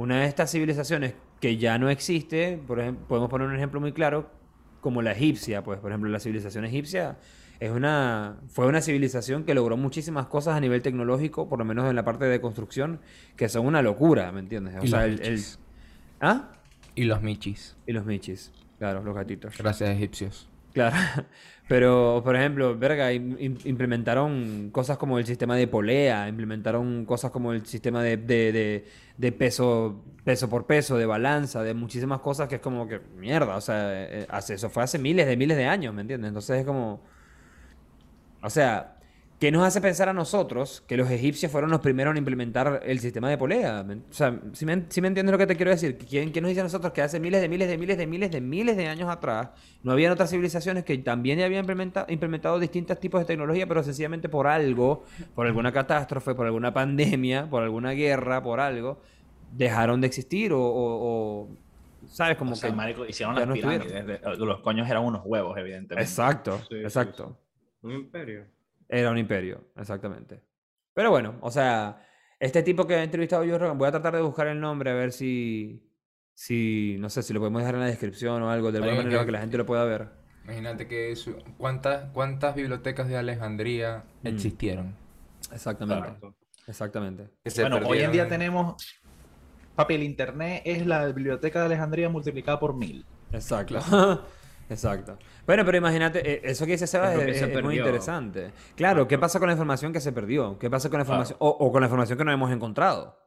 una de estas civilizaciones que ya no existe, por ejemplo, podemos poner un ejemplo muy claro, como la egipcia, pues, por ejemplo, la civilización egipcia es una, fue una civilización que logró muchísimas cosas a nivel tecnológico, por lo menos en la parte de construcción, que son una locura, ¿me entiendes? O Y sea, los el. ¿Ah? Y los michis. Y los michis, claro, los gatitos. Gracias, egipcios. Claro. Pero, por ejemplo, verga, im- im- implementaron cosas como el sistema de polea, implementaron cosas como el sistema de, de, de- de peso, peso por peso, de balanza, de muchísimas cosas que es como que, mierda, o sea, eh, hace, eso fue hace miles de miles de años, ¿me entiendes? Entonces es como, o sea, ¿qué nos hace pensar a nosotros que los egipcios fueron los primeros en implementar el sistema de polea? ¿Me- O sea, si me, si me entiendes lo que te quiero decir, ¿quién, quién nos dice a nosotros que hace miles de miles de miles de miles de miles de años atrás no habían otras civilizaciones que también ya habían implementa- implementado distintos tipos de tecnología, pero sencillamente por algo, por alguna catástrofe, por alguna pandemia, por alguna guerra, por algo, dejaron de existir o, o- o, ¿sabes? Como O sea, que... marico, hicieron ya las no estuvieron. pirámides. de- Los coños eran unos huevos, evidentemente. Exacto, Sí, sí, exacto. Un imperio. Era un imperio, exactamente. Pero bueno, o sea, este tipo que ha entrevistado yo, voy a tratar de buscar el nombre a ver si, si, no sé, si lo podemos dejar en la descripción o algo, de alguna manera que- que la gente lo pueda ver. Imagínate que ¿cuántas, cuántas bibliotecas de Alejandría Mm. existieron. Exactamente, exactamente. Bueno, hoy en día tenemos. Papi, el internet es la biblioteca de Alejandría multiplicada por mil. Exacto. Exacto. Bueno, pero imagínate, eh, eso que dice Sebas Es se muy interesante. Claro, ¿qué pasa con la información que se perdió? ¿Qué pasa con la información, o, o con la información que no hemos encontrado?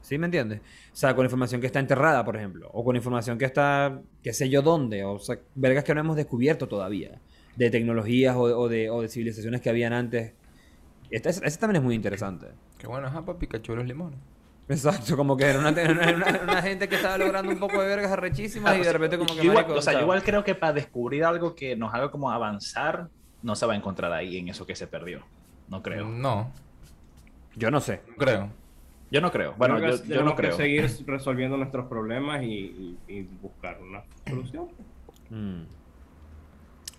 ¿Sí me entiendes? O sea, con la información que está enterrada, por ejemplo, o con información que está, qué sé yo dónde, o sea, vergas que no hemos descubierto todavía, de tecnologías o, o de, o de civilizaciones que habían antes. Este, ese también es muy interesante. Qué bueno, ajá, para Pikachu los limones. Exacto, como que era una, una- una- una gente que estaba logrando un poco de vergas arrechísimas y de repente como que... Yo igual, marico, o sea, yo igual creo que para descubrir algo que nos haga como avanzar, no se va a encontrar ahí en eso que se perdió. No creo. No, Yo no sé. no creo. Yo no creo. Bueno, Creo yo, que yo tenemos no creo. que seguir resolviendo nuestros problemas y, y- y buscar una solución. Mm.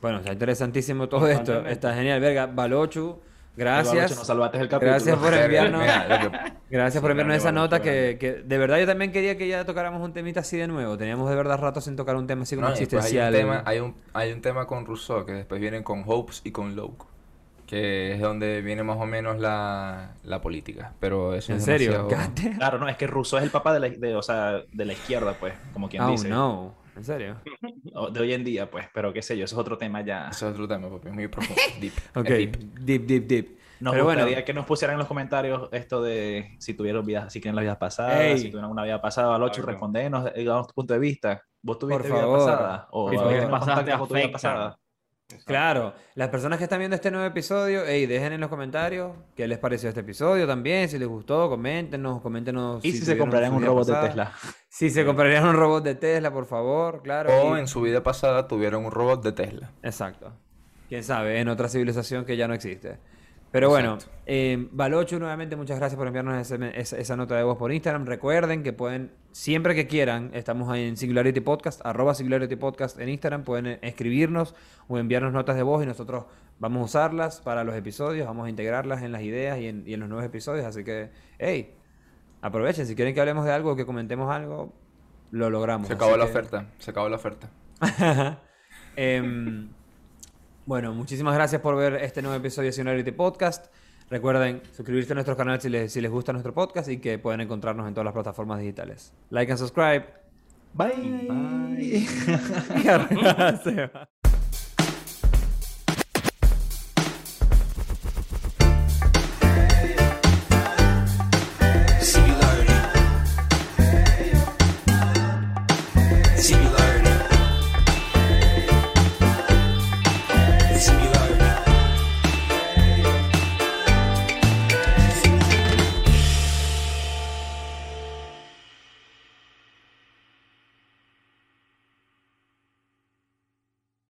Bueno, está interesantísimo todo esto. Está genial, verga. Balochu, gracias. nos salvaste el capítulo. Gracias por enviarnos, gracias por enviarnos esa nota que, que de verdad yo también quería que ya tocáramos un temita así de nuevo. Teníamos de verdad rato sin tocar un tema así como No, después hay, un existencial. tema, hay, un, hay un tema con Rousseau que después vienen con Hopes y con Locke, que es donde viene más o menos la, la política. Pero eso ¿En es serio? demasiado-. Claro, no, es que Rousseau es el papá de la, de, o sea, de la izquierda, pues, como quien Oh dice. no. ¿En serio? O De hoy en día, pues, pero qué sé yo, eso es otro tema ya. Eso es otro tema, papi, es muy profundo. Deep. Ok. deep. Deep, deep, deep. Nos Pero bueno. gustaría que nos pusieran en los comentarios esto de si tuvieron vidas, si creen las vidas pasadas, Ey. si tuvieron una vida pasada, Alocho, Exacto. respondenos, eh, damos tu punto de vista. ¿Vos tuviste Por vida favor. pasada? ¿O tu vida afectan. Claro, las personas que están viendo este nuevo episodio, hey, dejen en los comentarios qué les pareció este episodio también, si les gustó, coméntenos, coméntenos. ¿Y si, se comprarían un robot de. Tesla? Si se comprarían un robot de Tesla, por favor, claro. O y- en su vida pasada tuvieron un robot de Tesla. Exacto. Quién sabe, en otra civilización que ya no existe. Pero bueno, eh, Balochu, nuevamente muchas gracias por enviarnos ese esa, esa nota de voz por Instagram. Recuerden que pueden, siempre que quieran, estamos ahí en Singularity Podcast, arroba Singularity Podcast en Instagram, pueden escribirnos o enviarnos notas de voz y nosotros vamos a usarlas para los episodios, vamos a integrarlas en las ideas y en, y en los nuevos episodios. Así que, hey, aprovechen, si quieren que hablemos de algo, que comentemos algo, lo logramos. Se acabó Así la que- oferta, se acabó la oferta. Em, bueno, muchísimas gracias por ver este nuevo episodio de Singularity Podcast. Recuerden suscribirse a nuestro canal si les, si les gusta nuestro podcast y que pueden encontrarnos en todas las plataformas digitales. Like and subscribe. Bye. Bye.